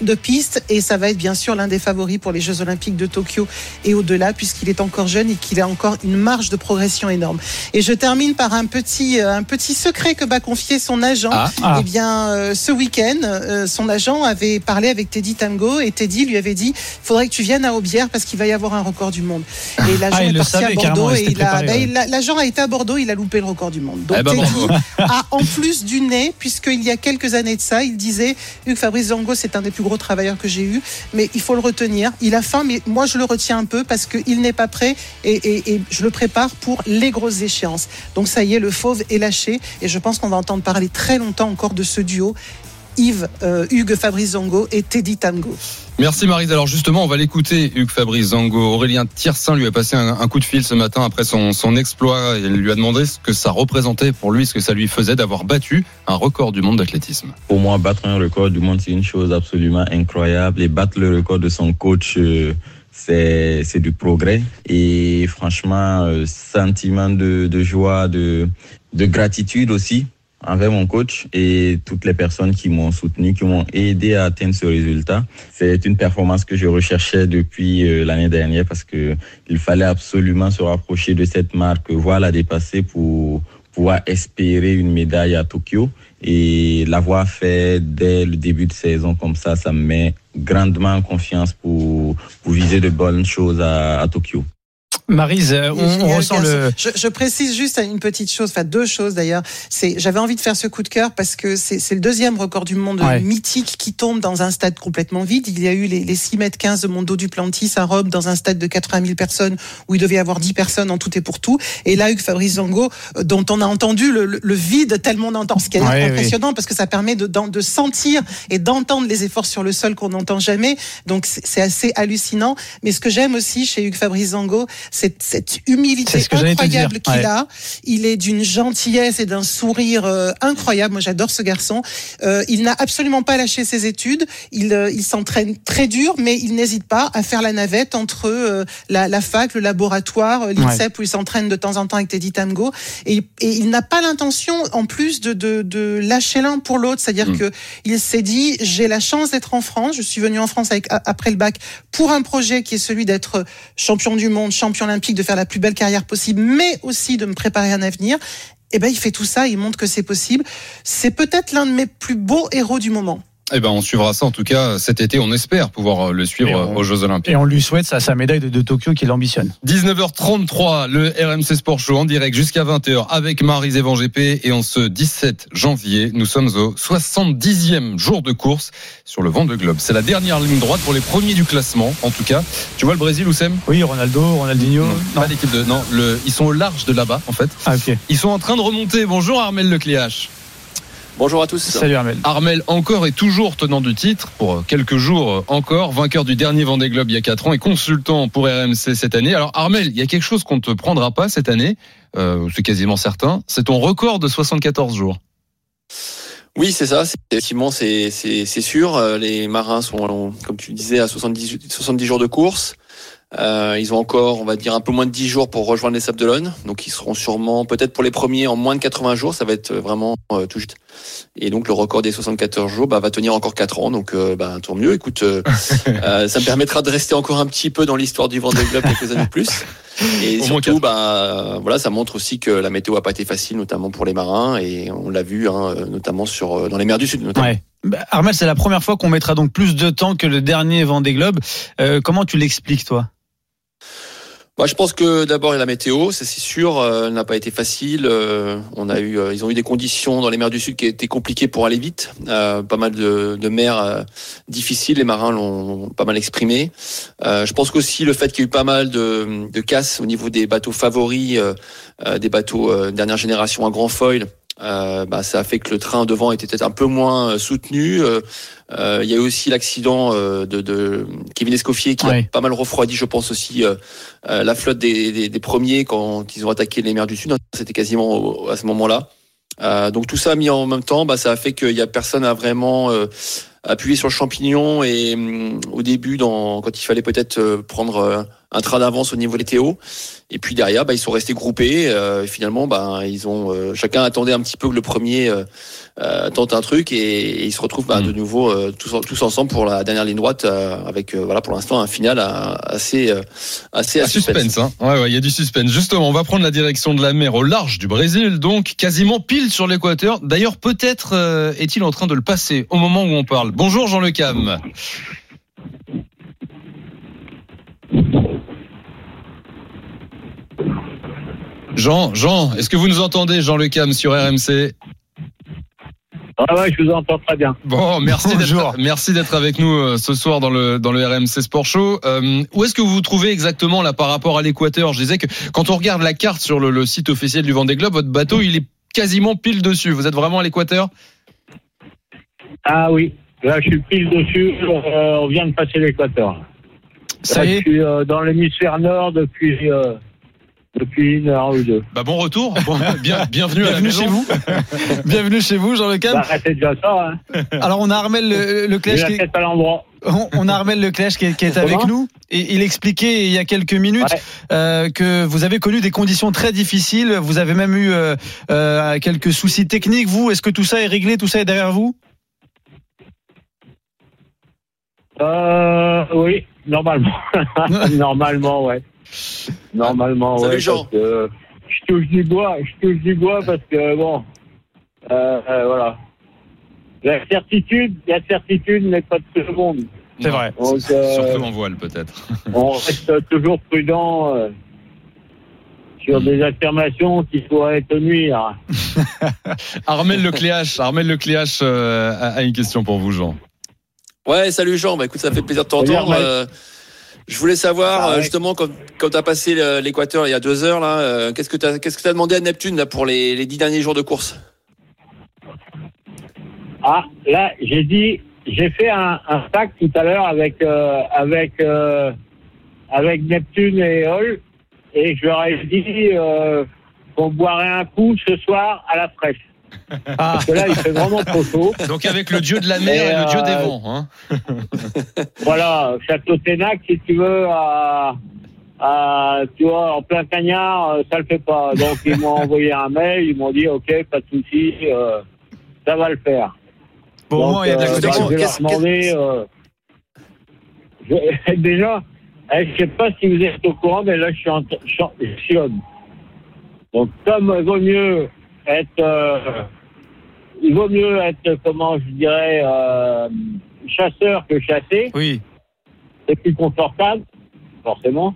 de piste et ça va être bien sûr l'un des favoris pour les Jeux Olympiques de Tokyo et au-delà puisqu'il est encore jeune et qu'il a encore une marge de progression énorme. Et je termine par un petit euh, un petit secret que m'a confié son agent. Ah, ah. Eh bien, euh, ce week-end, euh, son agent avait parlé avec Teddy Tango et Teddy lui avait dit faudrait que tu viennes à Aubière parce qu'il va y avoir un record du monde. Et l'agent Ah, est parti à Bordeaux et s'était il a, ouais. l'agent a été à Bordeaux, il a loupé le record du monde. Donc Eh ben, Teddy a en plus du nez, puisqu'il y a quelques années de ça, il disait Hugues Fabrice Zango, c'est un des plus gros travailleurs que j'ai eu, mais il faut le retenir. Il a faim, mais moi je le retiens un peu parce qu'il n'est pas prêt et, et- je le prépare pour les grosses échéances. Donc ça y est, le fauve est lâché et je pense qu'on va entendre parler très longtemps encore de ce duo. Yves, euh, Hugues Fabrice Zango et Teddy Tango. Merci Marise. Alors justement, on va l'écouter, Hugues Fabrice Zango. Aurélien Tiersin lui a passé un, un coup de fil ce matin après son, son exploit. Il lui a demandé ce que ça représentait pour lui, ce que ça lui faisait d'avoir battu un record du monde d'athlétisme. Pour moi, battre un record du monde, c'est une chose absolument incroyable. Et battre le record de son coach, euh, c'est c'est du progrès. Et franchement, euh, sentiment de, de joie, de, de gratitude aussi envers mon coach et toutes les personnes qui m'ont soutenu, qui m'ont aidé à atteindre ce résultat. C'est une performance que je recherchais depuis euh, l'année dernière parce que il fallait absolument se rapprocher de cette marque, voire la dépasser pour pouvoir espérer une médaille à Tokyo. Et l'avoir fait dès le début de saison comme ça, ça me met grandement en confiance pour, viser de bonnes choses à Tokyo. Marise, euh, on, on ressent le. Je, je précise juste une petite chose, enfin deux choses d'ailleurs. C'est, j'avais envie de faire ce coup de cœur parce que c'est, c'est le deuxième record du monde Ouais. mythique qui tombe dans un stade complètement vide. Il y a eu les, les 6 mètres 15 de Mondo Duplantis à Rome dans un stade de 80 000 personnes où il devait y avoir 10 personnes en tout et pour tout. Et là, Hugues Fabrice Zango, euh, dont on a entendu le, le- le vide tellement on entend, ce qui est Ouais, impressionnant parce que ça permet de, de sentir et d'entendre les efforts sur le sol qu'on n'entend jamais. Donc c'est c'est assez hallucinant. Mais ce que j'aime aussi chez Hugues Fabrice Zango, c'est cette humilité ce incroyable qu'il ouais. a. Il est d'une gentillesse et d'un sourire euh, incroyable. Moi, j'adore ce garçon. Euh, il n'a absolument pas lâché ses études. Il, euh, il s'entraîne très dur, mais il n'hésite pas à faire la navette entre la, la fac, le laboratoire, l'INSEP où il s'entraîne de temps en temps avec Teddy Tamgo. Et, et il n'a pas l'intention, en plus, de, de, de lâcher l'un pour l'autre. C'est-à-dire Mm. que il s'est dit, j'ai la chance d'être en France. Je suis venu en France avec, après le bac pour un projet qui est celui d'être champion du monde, champion de faire la plus belle carrière possible, mais aussi de me préparer un avenir. Eh ben, il fait tout ça, il montre que c'est possible. C'est peut-être l'un de mes plus beaux héros du moment. Eh ben, on suivra ça en tout cas cet été. On espère pouvoir euh, le suivre on- aux Jeux Olympiques. Et on lui souhaite sa, sa médaille de, de Tokyo qu'il ambitionne. 19h33, le RMC Sport Show en direct jusqu'à 20h avec Marie Evan GP et en ce 17 janvier, nous sommes au 70e jour de course sur le vent de Globe. C'est la dernière ligne droite pour les premiers du classement en tout cas. Tu vois le Brésil Oussem? Oui, Ronaldo, Ronaldinho. Pas l'équipe de non, le, ils sont au large de là-bas en fait. Ah, ok. Ils sont en train de remonter. Bonjour Armel Lecléache. Bonjour à tous. Salut Armel. Armel encore et toujours tenant du titre pour quelques jours encore, vainqueur du dernier Vendée Globe il y a 4 ans et consultant pour RMC cette année. Alors Armel, il y a quelque chose qu'on ne te prendra pas cette année, euh, c'est quasiment certain, c'est ton record de 74 jours. Oui, c'est ça. c'est- Effectivement, c'est c'est c'est sûr. Euh, Les marins sont, comme tu disais, à 70 70 jours de course. Euh, ils ont encore, on va dire, un peu moins de 10 jours pour rejoindre les Sables d'Olonne. Donc, ils seront sûrement, peut-être pour les premiers, en moins de 80 jours. Ça va être vraiment euh, tout juste. Et donc, le record des 74 jours bah, va tenir encore 4 ans. Donc, euh, bah, tant mieux. Écoute, euh, euh, ça me permettra de rester encore un petit peu dans l'histoire du Vendée Globe quelques années de plus. Et Au surtout, bah, voilà, ça montre aussi que la météo a pas été facile, notamment pour les marins. Et on l'a vu, hein, notamment sur, euh, dans les mers du Sud. Notamment. Ouais. Bah, Armel, c'est la première fois qu'on mettra donc plus de temps que le dernier Vendée Globe. Euh, comment tu l'expliques, toi? Bah, je pense que d'abord il y a la météo, ça c'est sûr, euh, n'a pas été facile. Euh, on a eu, euh, ils ont eu des conditions dans les mers du Sud qui étaient compliquées pour aller vite. Euh, pas mal de, de mers euh, difficiles, les marins l'ont pas mal exprimé. Euh, je pense qu'aussi le fait qu'il y a eu pas mal de, de casses au niveau des bateaux favoris, des bateaux dernière génération à grand foil. Euh, bah, ça a fait que le train devant était peut-être un peu moins euh, soutenu. Euh, euh, il y a eu aussi l'accident euh, de, de Kevin Escoffier qui Ouais. a pas mal refroidi, je pense aussi, euh, la flotte des, des, des premiers quand ils ont attaqué les mers du Sud. C'était quasiment à ce moment-là. Euh, donc tout ça mis en même temps, bah, ça a fait qu'il y a personne à vraiment euh, appuyé sur le champignon et hum, au début, dans, quand il fallait peut-être prendre euh, un train d'avance au niveau des Théo. Et puis derrière, bah, ils sont restés groupés. Euh, finalement, bah, ils ont euh, chacun attendait un petit peu que le premier euh, euh, tente un truc et, et ils se retrouvent bah, de nouveau euh, tous, tous ensemble pour la dernière ligne droite euh, avec voilà pour l'instant un final assez assez à suspense, hein. Ouais, ouais, il y a du suspense. Justement, on va prendre la direction de la mer au large du Brésil, donc quasiment pile sur l'équateur. D'ailleurs, peut-être euh, est-il en train de le passer au moment où on parle? Bonjour Jean Le Cam. Jean, Jean, est-ce que vous nous entendez, Jean Le Cam sur RMC Ah ouais, je vous entends très bien. Bon, merci d'être merci d'être avec nous euh, ce soir dans le dans le RMC Sport Show. Euh, où est-ce que vous vous trouvez exactement là par rapport à l'équateur? Je disais que quand on regarde la carte sur le, le site officiel du Vendée Globe, votre bateau il est quasiment pile dessus. Vous êtes vraiment à l'équateur? Ah oui, là je suis pile dessus, euh, on vient de passer l'équateur. Ça Là, y est Je suis euh, dans l'hémisphère nord depuis, euh, depuis une heure ou deux. Bah bon retour, Bon, bien, bienvenue, à la Bienvenue chez vous. Bienvenue chez vous, Jean Le Cam. Bah, c'est déjà ça. Hein. Alors on a Armel Le- Leclèche qui, à l'endroit. on on a Armel Leclèche qui est, qui est avec Comment nous et il expliquait il y a quelques minutes Ouais. euh, que vous avez connu des conditions très difficiles. Vous avez même eu euh, euh, quelques soucis techniques. Vous, est-ce que tout ça est réglé Tout ça est derrière vous? Euh, oui, normalement. normalement, ouais. Normalement, Salut, ouais. Jean. parce que je touche du bois, je touche du bois parce que bon, euh, euh, voilà. La certitude, la certitude n'est pas de tout le monde. C'est vrai. Donc, euh, Surtout en voile peut-être. on reste toujours prudent. euh, sur des affirmations qui pourraient te nuire. Armel Lecléache, Armel Lecléache euh, a une question pour vous, Jean. Ouais, salut Jean. Bah, écoute, ça fait plaisir de t'entendre. Euh, je voulais savoir, Ah ouais. euh, justement, quand, quand tu as passé le- l'équateur il y a deux heures, là, euh, qu'est-ce que tu as, qu'est-ce que t'as demandé à Neptune là, pour les, les dix derniers jours de course? Ah, là, j'ai dit, j'ai fait un, un stack tout à l'heure avec euh, avec euh, avec Neptune et Hall, et je leur ai dit euh, qu'on boirait un coup ce soir à la fraîche. Parce que là, il fait vraiment trop chaud. Donc avec le dieu de la mer et, Et, le dieu des euh, vents. Hein. Voilà, Château Ténac, si tu veux, à, à, tu vois, en plein cagnard, euh, ça le fait pas. Donc ils m'ont envoyé un mail, ils m'ont dit, ok, pas de souci, euh, ça va le faire. Bon, Donc, moins, il y a de la euh, bah, protection. je vais leur demander. euh, je- déjà, eh, je sais pas si vous êtes au courant, mais là, je suis en je suis. Donc, comme il vaut mieux être, euh, il vaut mieux être, comment je dirais, euh, chasseur que chassé. Oui. C'est plus confortable, forcément.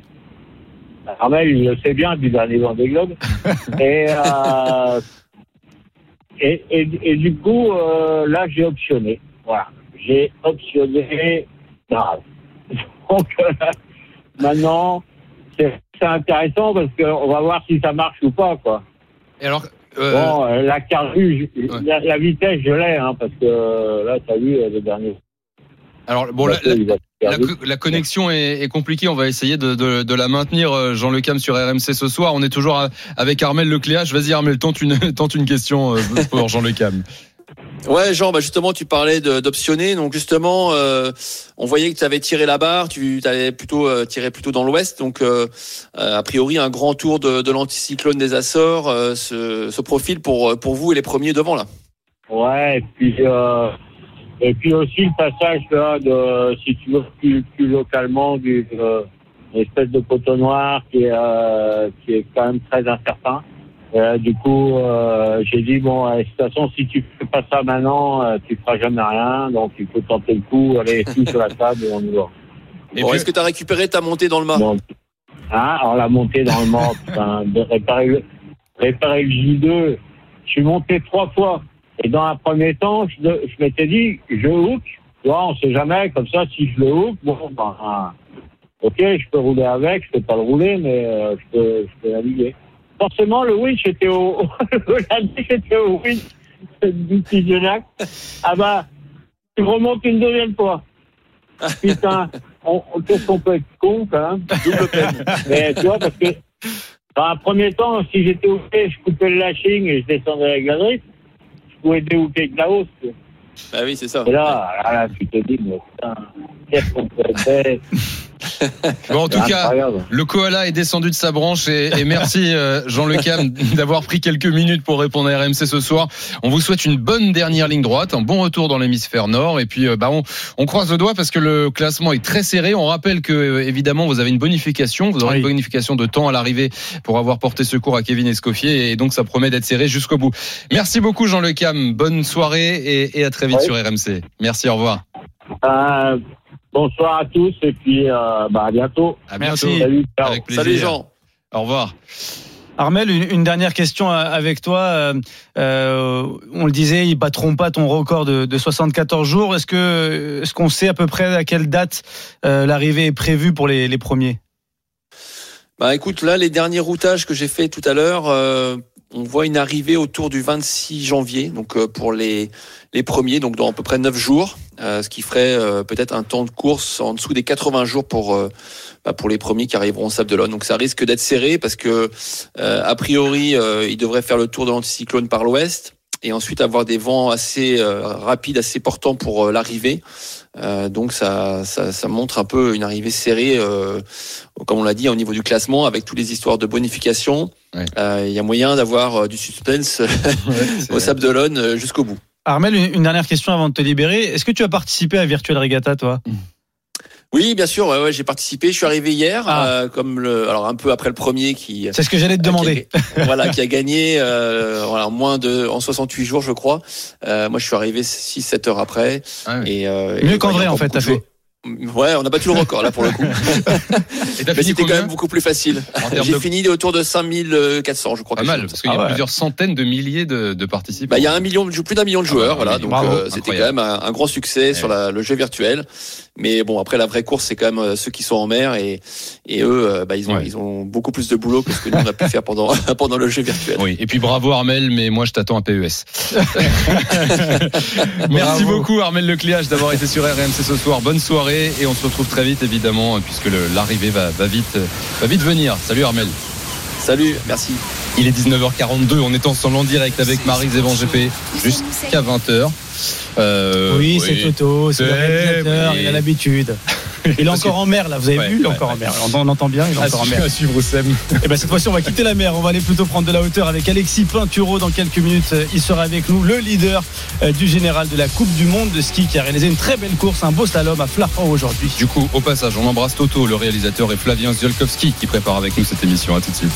Armel, il le sait bien du dernier Vendée Globe. et, euh, et, et, et du coup, là, j'ai optionné. Voilà. J'ai optionné grave. Donc, maintenant, c'est c'est intéressant parce qu'on va voir si ça marche ou pas, quoi. Et alors, euh, Bon, euh, la carrue, la, la vitesse, je l'ai, hein, parce que euh, là, t'as vu le dernier. alors bon, la, connexion est, est compliquée. On va essayer de, de- de la maintenir, Jean Le Cam sur RMC ce soir. On est toujours avec Armel Lecléache. Vas-y, Armel, tente une, tente une question pour Jean Le Cam. Ouais, Jean, bah justement, tu parlais d'optionner. Donc justement, euh, on voyait que tu avais tiré la barre, tu allais plutôt euh, tirer plutôt dans l'ouest. Donc euh, euh, a priori, un grand tour de, l'anticyclone des Açores euh, se, profile pour pour vous et les premiers devant là. Ouais, et puis, aussi le passage de, si tu veux, plus, plus localement, du, espèce de coton noir qui est, qui est quand même très incertain. Euh, du coup, euh, j'ai dit, bon, euh, de toute façon, si tu fais pas ça maintenant, euh, tu feras jamais rien. Donc, il faut tenter le coup, aller tout sur la table et on y va. Bon, est-ce que tu as récupéré ta montée dans le mât Bon. Hein, alors la montée dans le mort, putain, de réparer le, réparer le J2, je suis monté trois fois. Et dans un premier temps, je, je m'étais dit, je hook, tu vois, on sait jamais, comme ça, si je le hook, bon, ben, hein, ok, je peux rouler avec, je peux pas le rouler, mais euh, je, peux, je peux naviguer. Forcément, le winch était au, lundi, était au winch du petit Genac. Ah bah, tu remontes une deuxième fois. Putain, on, on, qu'est-ce qu'on peut être con, quand même. Double peine. Mais tu vois, parce que dans un premier temps, si j'étais au fait, je coupais le lashing et je descendais avec la drift, je pouvais déhooker avec la hausse. Bah oui, c'est ça. Et là, là, là, tu te dis, mais putain, qu'est-ce qu'on peut faire? Bon, en tout cas, incroyable. le koala est descendu de sa branche et, et merci euh, Jean Le Cam d'avoir pris quelques minutes pour répondre à RMC ce soir. On vous souhaite une bonne dernière ligne droite, un bon retour dans l'hémisphère nord et puis euh, bah on, on croise le doigt parce que le classement est très serré. On rappelle que euh, évidemment vous avez une bonification, vous aurez Oui. une bonification de temps à l'arrivée pour avoir porté secours à Kevin Escoffier et donc ça promet d'être serré jusqu'au bout. Merci beaucoup Jean Le Cam, bonne soirée et, et à très vite sur RMC. Merci, au revoir. Euh, bonsoir à tous et puis euh, bah, à bientôt. À Merci. bientôt. Salut, ciao. Avec plaisir. Salut Jean. Au revoir. Armel, une, une dernière question euh, avec toi. Euh, euh, on le disait, ils battront pas ton record de, de 74 jours. Est-ce que est-ce qu'on sait à peu près à quelle date euh, l'arrivée est prévue pour les, les premiers? Bah écoute, là, les derniers routages que j'ai fait tout à l'heure, euh, on voit une arrivée autour du 26 janvier, donc euh, pour les, les premiers, donc dans à peu près 9 jours, euh, ce qui ferait euh, peut-être un temps de course en dessous des 80 jours pour, euh, bah, pour les premiers qui arriveront au Sable d'Olonne. Donc ça risque d'être serré parce que, euh, a priori, ils devraient faire le tour de l'anticyclone par l'ouest et ensuite avoir des vents assez rapides, assez portants pour l'arrivée. Euh, donc ça, ça, ça montre un peu une arrivée serrée, euh, comme on l'a dit, au niveau du classement, avec toutes les histoires de bonification. Ouais. Euh, Il y a moyen d'avoir euh, du suspense au Sable d'Olonne euh, jusqu'au bout. Armel, une, dernière question avant de te libérer. Est-ce que tu as participé à Virtual Regatta, toi? Oui, bien sûr, ouais, ouais, j'ai participé. Je suis arrivé hier, Ah. euh, comme le, alors un peu après le premier qui, C'est ce que j'allais te demander. qui a, voilà, qui a gagné euh, voilà, moins de en 68 jours, je crois. Euh, moi, je suis arrivé 6-7 heures après. Ah oui. Et, euh, Mieux et, il y a en fait, t'as fait. Ouais, on n'a pas tout le record là pour le coup. Mais c'était quand même beaucoup plus facile. J'ai de- fini autour de 5400, je crois. Pas mal, chose parce qu'il y a Ah ouais. plusieurs centaines de milliers de, de participants. Bah, il y a un million, plus d'un million de joueurs, Ah bah, voilà. Donc euh, c'était quand même un, un gros succès sur la- le jeu virtuel. Mais bon, après la vraie course, c'est quand même euh, ceux qui sont en mer et, et eux, euh, bah, ils ont Ouais. ils ont beaucoup plus de boulot que ce que nous on a pu faire pendant pendant le jeu virtuel. Oui, et puis bravo Armel, mais moi je t'attends à PES. Merci beaucoup Armel Lecléage d'avoir été sur RMC ce soir. Bonne soirée et on se retrouve très vite évidemment puisque le- l'arrivée va, va vite va vite venir. Salut Armel. Salut, merci. Il est 19h42, on est ensemble en direct avec Marie Zévan GP jusqu'à 20h. Euh, Oui, c'est Toto, c'est le C'est- réalisateur, il a l'habitude. Il est encore en mer là, vous avez Ouais, vu Il est ouais, encore en mer. On, on entend bien, il est À encore en mer. à suivre Sam. Et ben cette fois-ci, on va quitter la mer. On va aller plutôt prendre de la hauteur avec Alexis Pinturo dans quelques minutes. Il sera avec nous, le leader euh, du général de la Coupe du Monde de ski qui a réalisé une très belle course, un beau slalom à Flafran aujourd'hui. Du coup, au passage, on embrasse Toto, le réalisateur, et Flavien Ziolkowski qui prépare avec nous cette émission. À tout de suite.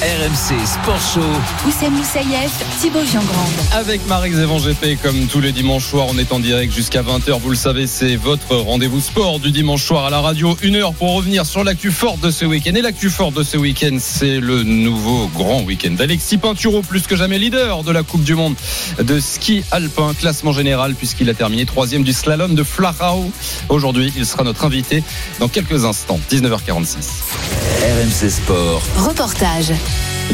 RMC Sport Show. Oussem Moussaïef, Thibaut Giangrande. Avec Marie Zévan GP, comme tous les dimanches soirs, on est en direct jusqu'à 20h. Vous le savez, c'est votre rendez-vous sport du dimanche soir à la radio. Une heure pour revenir sur l'actu forte de ce week-end. Et l'actu forte de ce week-end, c'est le nouveau grand week-end d'Alexis Pinturo, plus que jamais leader de la Coupe du Monde de ski alpin, classement général, puisqu'il a terminé troisième du slalom de Flachau. Aujourd'hui, il sera notre invité dans quelques instants, 19h46. RMC Sport. Reportage.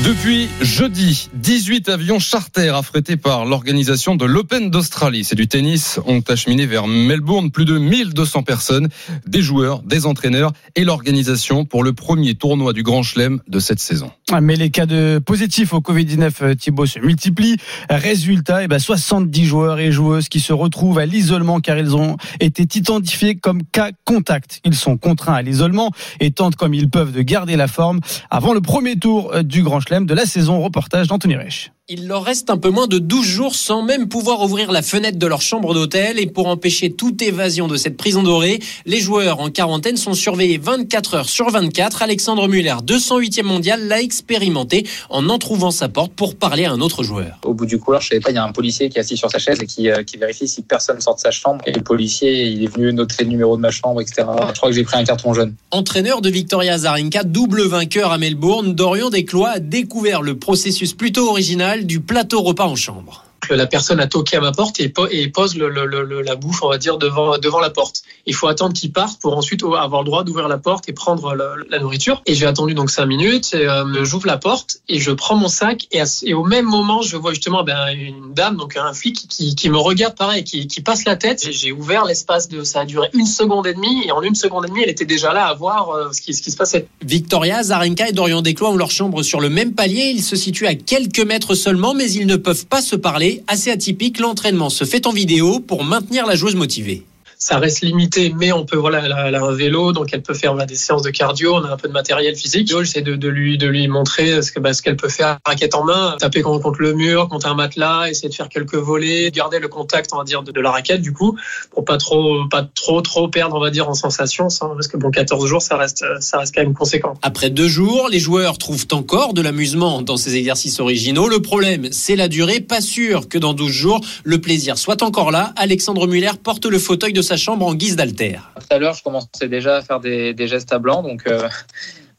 Depuis jeudi, 18 avions charter affrétés par l'organisation de l'Open d'Australie, c'est du tennis, ont acheminé vers Melbourne plus de 1200 personnes, des joueurs, des entraîneurs et l'organisation pour le premier tournoi du Grand Chelem de cette saison. Ah, Mais les cas de positifs au Covid-19, euh, Thibaut, se multiplient. Résultat, eh ben, 70 joueurs et joueuses qui se retrouvent à l'isolement car ils ont été identifiés comme cas contact. Ils sont contraints à l'isolement et tentent comme ils peuvent de garder la forme avant le premier tour euh, du Grand Chelem de la saison. Reportage d'Anthony Reich. Il leur reste un peu moins de 12 jours sans même pouvoir ouvrir la fenêtre de leur chambre d'hôtel et pour empêcher toute évasion de cette prison dorée, les joueurs en quarantaine sont surveillés 24 heures sur 24. Alexandre Muller, 208e mondial, l'a expérimenté en en trouvant sa porte pour parler à un autre joueur. Au bout du couloir, je savais pas, il y a un policier qui est assis sur sa chaise et qui, euh, qui vérifie si personne sort de sa chambre. Et le policier, il est venu noter le numéro de ma chambre, etc. Je crois que j'ai pris un carton jaune. Entraîneur de Victoria Azarenka, double vainqueur à Melbourne, Dorian Desclois a découvert le processus plutôt original du plateau repas en chambre. La personne a toqué à ma porte et, po- et pose la bouffe, on va dire, devant, la porte. Il faut attendre qu'il parte pour ensuite avoir le droit d'ouvrir la porte et prendre la, nourriture. Et j'ai attendu donc cinq minutes. euh, J'ouvre la porte et je prends mon sac et, au même moment, je vois justement ben, une dame, donc un flic, qui, me regarde pareil, qui, qui passe la tête. J'ai ouvert l'espace de, ça a duré une seconde et demie et en une seconde et demie, elle était déjà là à voir euh, ce, qui, se passait. Victoria, Azarenka et Dorian Desclois ont leur chambre sur le même palier. Ils se situent à quelques mètres seulement, mais ils ne peuvent pas se parler. Assez atypique, l'entraînement se fait en vidéo pour maintenir la joueuse motivée. Ça reste limité, mais on peut, voilà, elle a, un vélo, donc elle peut faire voilà, des séances de cardio, on a un peu de matériel physique. J'essaie de, de, lui, de lui montrer ce bah, qu'elle peut faire, raquette en main, taper contre, le mur, contre un matelas, essayer de faire quelques volets, garder le contact, on va dire, de, la raquette, du coup, pour pas trop, pas trop, trop perdre, on va dire, en sensation, sans- parce que bon, 14 jours, ça reste, ça reste quand même conséquent. Après deux jours, les joueurs trouvent encore de l'amusement dans ces exercices originaux. Le problème, c'est la durée. Pas sûr que dans 12 jours, le plaisir soit encore là. Alexandre Muller porte le fauteuil de sa chambre en guise d'altère. Tout à l'heure, je commençais déjà à faire des, gestes à blanc, donc euh,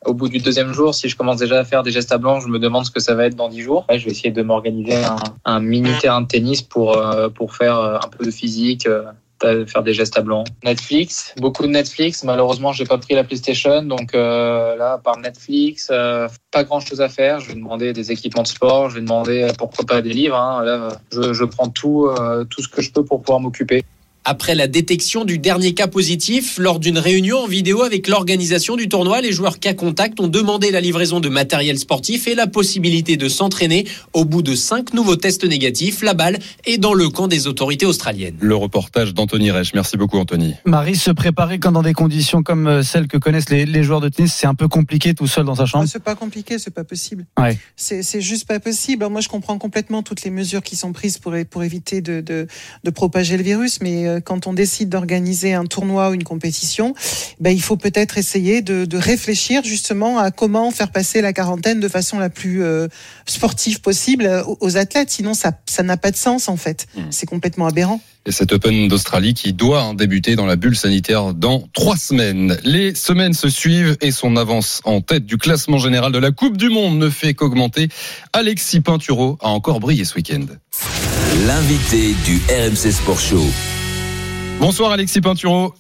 au bout du deuxième jour, si je commence déjà à faire des gestes à blanc, je me demande ce que ça va être dans dix jours. Je vais essayer de m'organiser un, mini terrain de tennis pour, euh, pour faire euh, un peu de physique. faire des gestes à blanc. Netflix, beaucoup de Netflix. Malheureusement, j'ai pas pris la PlayStation, donc là, par Netflix, pas grand chose à faire. Je vais demander des équipements de sport, je vais demander pourquoi pas des livres. Hein. Là, je, prends tout, tout ce que je peux pour pouvoir m'occuper. Après la détection du dernier cas positif, lors d'une réunion en vidéo avec l'organisation du tournoi, les joueurs cas contact ont demandé la livraison de matériel sportif et la possibilité de s'entraîner. Au bout de cinq nouveaux tests négatifs, la balle est dans le camp des autorités australiennes. Le reportage d'Anthony Reich. Merci beaucoup, Anthony. Marie, se préparer quand dans des conditions comme euh, celles que connaissent les, les joueurs de tennis, c'est un peu compliqué tout seul dans sa chambre? Ah, C'est pas compliqué, c'est pas possible. Ouais. C'est juste pas possible. Moi, je comprends complètement toutes les mesures qui sont prises pour, pour éviter de, de, de propager le virus, mais euh, quand on décide d'organiser un tournoi ou une compétition, ben, il faut peut-être essayer de, de, réfléchir justement à comment faire passer la quarantaine de façon la plus euh, sportive possible aux, athlètes. Sinon, ça ça n'a pas de sens en fait. Mmh. C'est complètement aberrant. Et cet Open d'Australie qui doit hein, débuter dans la bulle sanitaire dans trois semaines. Les semaines se suivent et son avance en tête du classement général de la Coupe du Monde ne fait qu'augmenter. Alexis Pinturo a encore brillé ce week-end. L'invité du RMC Sport Show. Bonsoir Alexis Pinturo.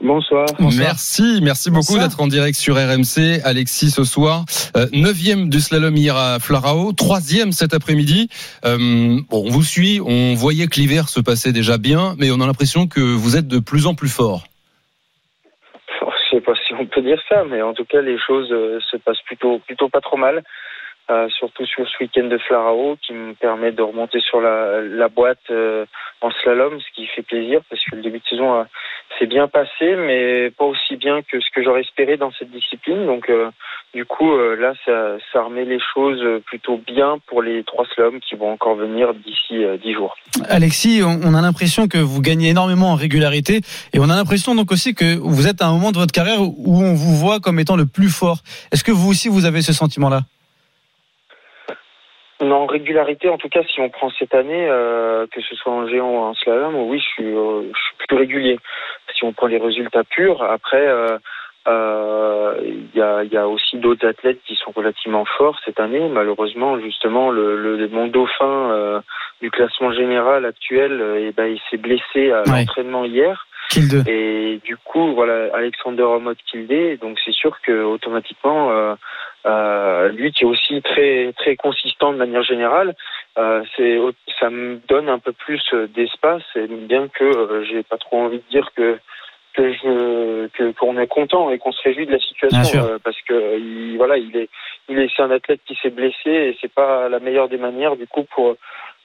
Bonsoir. Merci, merci beaucoup d'être en direct sur RMC. Alexis, ce soir, euh, neuvième du slalom hier à Flarao, troisième cet après-midi. Euh, bon, on vous suit, on voyait que l'hiver se passait déjà bien, mais on a l'impression que vous êtes de plus en plus fort. Je sais pas si on peut dire ça, mais en tout cas, les choses euh, se passent plutôt, plutôt pas trop mal. Euh, surtout sur ce week-end de Flarao qui me permet de remonter sur la, boîte euh, en slalom, ce qui fait plaisir parce que le début de saison s'est bien passé, mais pas aussi bien que ce que j'aurais espéré dans cette discipline. Donc euh, du coup là, ça, ça remet les choses plutôt bien pour les trois slaloms qui vont encore venir d'ici dix jours. Alexis, on a l'impression que vous gagnez énormément en régularité et on a l'impression donc aussi que vous êtes à un moment de votre carrière où on vous voit comme étant le plus fort. Est-ce que vous aussi vous avez ce sentiment-là? Non, régularité, en tout cas, si on prend cette année, euh, que ce soit en géant ou en slalom, oui, je suis, euh, je suis plus régulier. Si on prend les résultats purs, après, euh, euh, il y, a, y, a, aussi d'autres athlètes qui sont relativement forts cette année. Malheureusement, justement, le, le mon dauphin du classement général actuel, eh ben, il s'est blessé à l'entraînement hier. Et du coup, voilà, Alexander Omot Kildé. Donc c'est sûr que automatiquement, euh, euh, lui qui est aussi très très consistant de manière générale, euh, c'est ça me donne un peu plus d'espace. Et bien que j'ai pas trop envie de dire que que je que qu'on est content et qu'on se réjouit de la situation euh, parce que il, voilà il est il est c'est un athlète qui s'est blessé et c'est pas la meilleure des manières du coup pour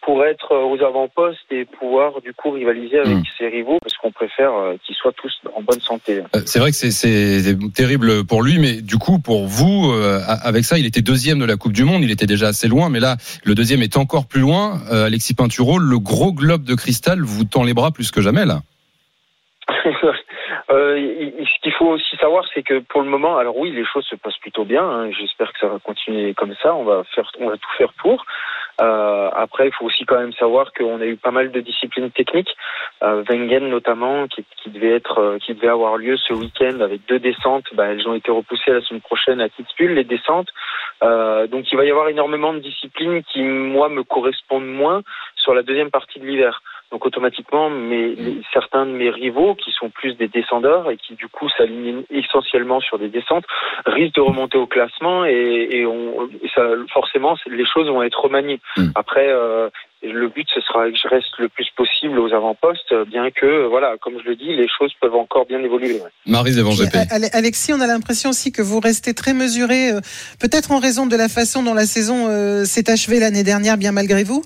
pour être aux avant-postes et pouvoir du coup rivaliser avec hmm. ses rivaux parce qu'on préfère euh, qu'ils soient tous en bonne santé. Euh, c'est vrai que c'est terrible pour lui, mais du coup pour vous, euh, avec ça, il était deuxième de la Coupe du Monde, il était déjà assez loin, mais là le deuxième est encore plus loin. Alexis Pinturo, le gros globe de cristal vous tend les bras plus que jamais là. Euh, ce qu'il faut aussi savoir, c'est que pour le moment, alors oui, les choses se passent plutôt bien. Hein, J'espère que ça va continuer comme ça. On va faire, on va tout faire pour. Euh, après, il faut aussi quand même savoir qu'on a eu pas mal de disciplines techniques. Euh, Wengen notamment, qui, qui, devait être, euh, qui devait avoir lieu ce week-end avec deux descentes. Bah, elles ont été repoussées la semaine prochaine à Kitzbühel, les descentes. Euh, donc, il va y avoir énormément de disciplines qui, moi, me correspondent moins sur la deuxième partie de l'hiver. Donc automatiquement, mes, certains de mes rivaux, qui sont plus des descendeurs et qui du coup s'alignent essentiellement sur des descentes, risquent de remonter au classement et, et, on, ça, forcément les choses vont être remaniées. Hmm. Après, euh, le but ce sera que je reste le plus possible aux avant-postes, bien que voilà, comme je le dis, les choses peuvent encore bien évoluer. Marie Alexis, on a l'impression aussi que vous restez très mesuré, euh, peut-être en raison de la façon dont la saison euh, s'est achevée l'année dernière, bien malgré vous?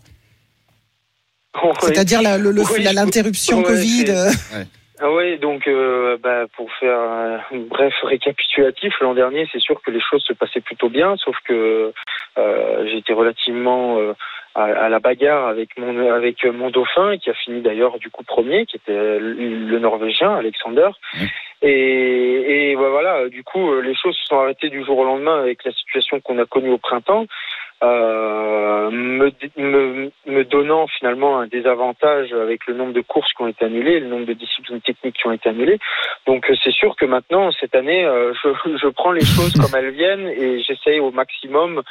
C'est-à-dire l'interruption Covid. Euh. Ah oui, donc euh, bah, pour faire un bref récapitulatif, l'an dernier, c'est sûr que les choses se passaient plutôt bien, sauf que euh, j'étais relativement euh, à, la bagarre avec mon avec mon dauphin, qui a fini d'ailleurs du coup premier, qui était le Norvégien Alexander. Et, et bah, voilà, du coup, les choses se sont arrêtées du jour au lendemain avec la situation qu'on a connue au printemps. Euh, me, me, me, donnant finalement un désavantage avec le nombre de courses qui ont été annulées, le nombre de disciplines techniques qui ont été annulées. Donc euh, c'est sûr que maintenant, cette année, euh, je, je, prends les choses comme elles viennent et j'essaye au maximum,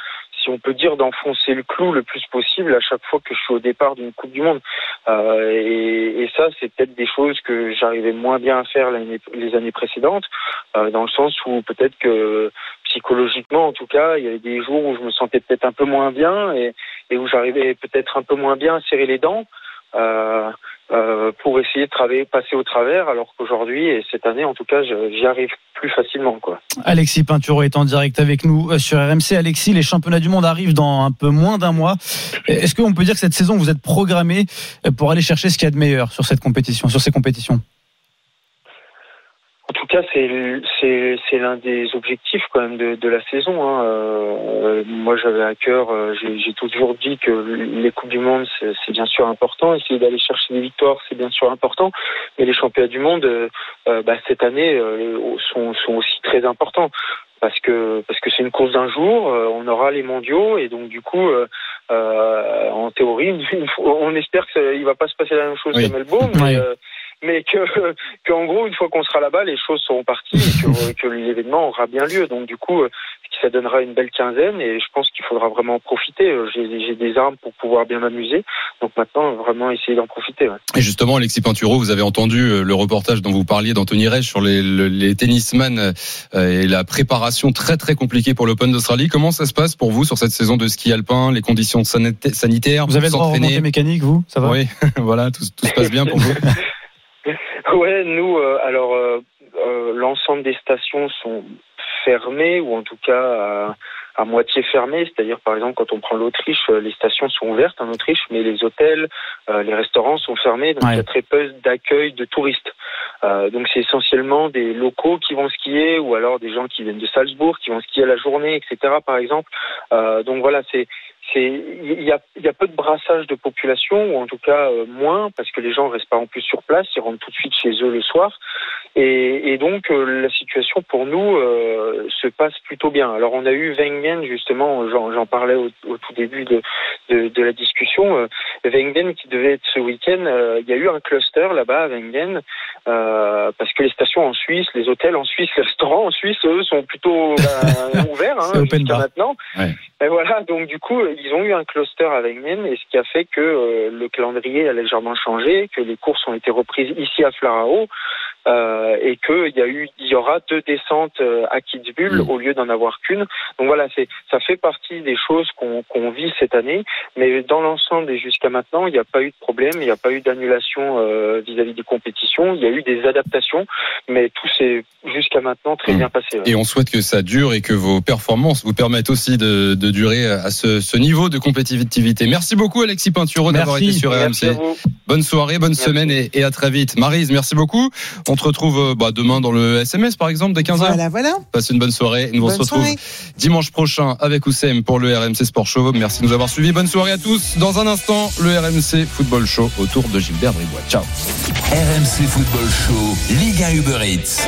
si on peut dire, d'enfoncer le clou le plus possible à chaque fois que je suis au départ d'une Coupe du Monde. Euh, et, et, ça, c'est peut-être des choses que j'arrivais moins bien à faire les années précédentes, dans le sens où peut-être que psychologiquement en tout cas, il y avait des jours où je me sentais peut-être un peu moins bien et, où j'arrivais peut-être un peu moins bien à serrer les dents euh, euh, pour essayer de travailler, passer au travers, alors qu'aujourd'hui et cette année en tout cas, j'y arrive plus facilement. Quoi. Alexis Pinturo est en direct avec nous euh, sur RMC. Alexis, les championnats du monde arrivent dans un peu moins d'un mois. Est-ce qu'on peut dire que cette saison, vous êtes programmé pour aller chercher ce qu'il y a de meilleur sur cette compétition, sur ces compétitions? En tout cas, c'est l'un des objectifs quand même de, de la saison. Hein. Euh, moi, j'avais à cœur. euh, J'ai toujours dit que les coupes du monde, c'est bien sûr important. Essayer d'aller chercher des victoires, c'est bien sûr important. Mais les championnats du monde, euh, euh, bah, cette année, euh, sont sont aussi très importants parce que parce que c'est une course d'un jour. euh, on aura les mondiaux et donc du coup, euh, euh, en théorie, on espère que ça- il va pas se passer la même chose Oui. qu'à Melbourne, mais, Oui. euh, mais que qu'en gros, une fois qu'on sera là-bas, les choses seront parties et que, que l'événement aura bien lieu. Donc du coup, euh, ça donnera une belle quinzaine et je pense qu'il faudra vraiment en profiter. Euh, J'ai des armes pour pouvoir bien m'amuser, donc maintenant vraiment essayer d'en profiter. ouais. Et justement, Alexis Pinturo, vous avez entendu euh, le reportage dont vous parliez d'Anthony Reich sur les, le- les tennisman et la préparation très très compliquée pour l'Open d'Australie. Comment ça se passe pour vous sur cette saison de ski alpin, les conditions sanita- sanitaires Vous avez le droit mécanique, vous? Ça va? Oui, voilà, tout, tout se passe bien pour vous. Ouais, nous, euh, alors euh, euh, l'ensemble des stations sont fermées ou en tout cas à, à moitié fermées. C'est-à-dire, par exemple, quand on prend l'Autriche, les stations sont ouvertes en Autriche, mais les hôtels, euh, les restaurants sont fermés. Donc, il y a très peu d'accueil de touristes. Euh, donc, c'est essentiellement des locaux qui vont skier ou alors des gens qui viennent de Salzbourg, qui vont skier la journée, etc. Par exemple. Euh, donc voilà, c'est il y a, y a peu de brassage de population ou en tout cas euh, moins parce que les gens restent pas en plus sur place, ils rentrent tout de suite chez eux le soir et, donc la situation pour nous se passe plutôt bien. Alors on a eu Wengen justement, j'en parlais au, tout début de, de, la discussion, Wengen qui devait être ce week-end, il y a eu un cluster là-bas à Wengen parce que les stations en Suisse, les hôtels en Suisse, les restaurants en Suisse, eux sont plutôt ben, ouverts hein, open jusqu'à maintenant. Et voilà, donc du coup, ils ont eu un cluster avec Nîmes, et ce qui a fait que euh, le calendrier a légèrement changé, que les courses ont été reprises ici à Flarao, euh, et qu'il y a eu, il y aura deux descentes euh, à Kitzbühel au lieu d'en avoir qu'une. Donc voilà, c'est, ça fait partie des choses qu'on, vit cette année, mais dans l'ensemble et jusqu'à maintenant, il n'y a pas eu de problème, il n'y a pas eu d'annulation euh, vis-à-vis des compétitions, il y a eu des adaptations, mais tout s'est jusqu'à maintenant très bien passé. ouais. Et on souhaite que ça dure et que vos performances vous permettent aussi de, de durer à ce, ce niveau de compétitivité. Merci beaucoup Alexis Pinturo d'avoir été sur Merci à RMC. vous. Bonne soirée, bonne semaine et, et à très vite. Marise, merci beaucoup. On te retrouve euh, bah, demain dans le SMS par exemple dès 15h. Voilà, voilà. Passez une bonne soirée. Nous on Bonne se retrouve soirée. dimanche prochain avec Oussem pour le RMC Sport Show. Merci de nous avoir suivis. Bonne soirée à tous. Dans un instant, le RMC Football Show autour de Gilbert Bribois. Ciao. RMC Football Show, Ligue 1 Uber Eats.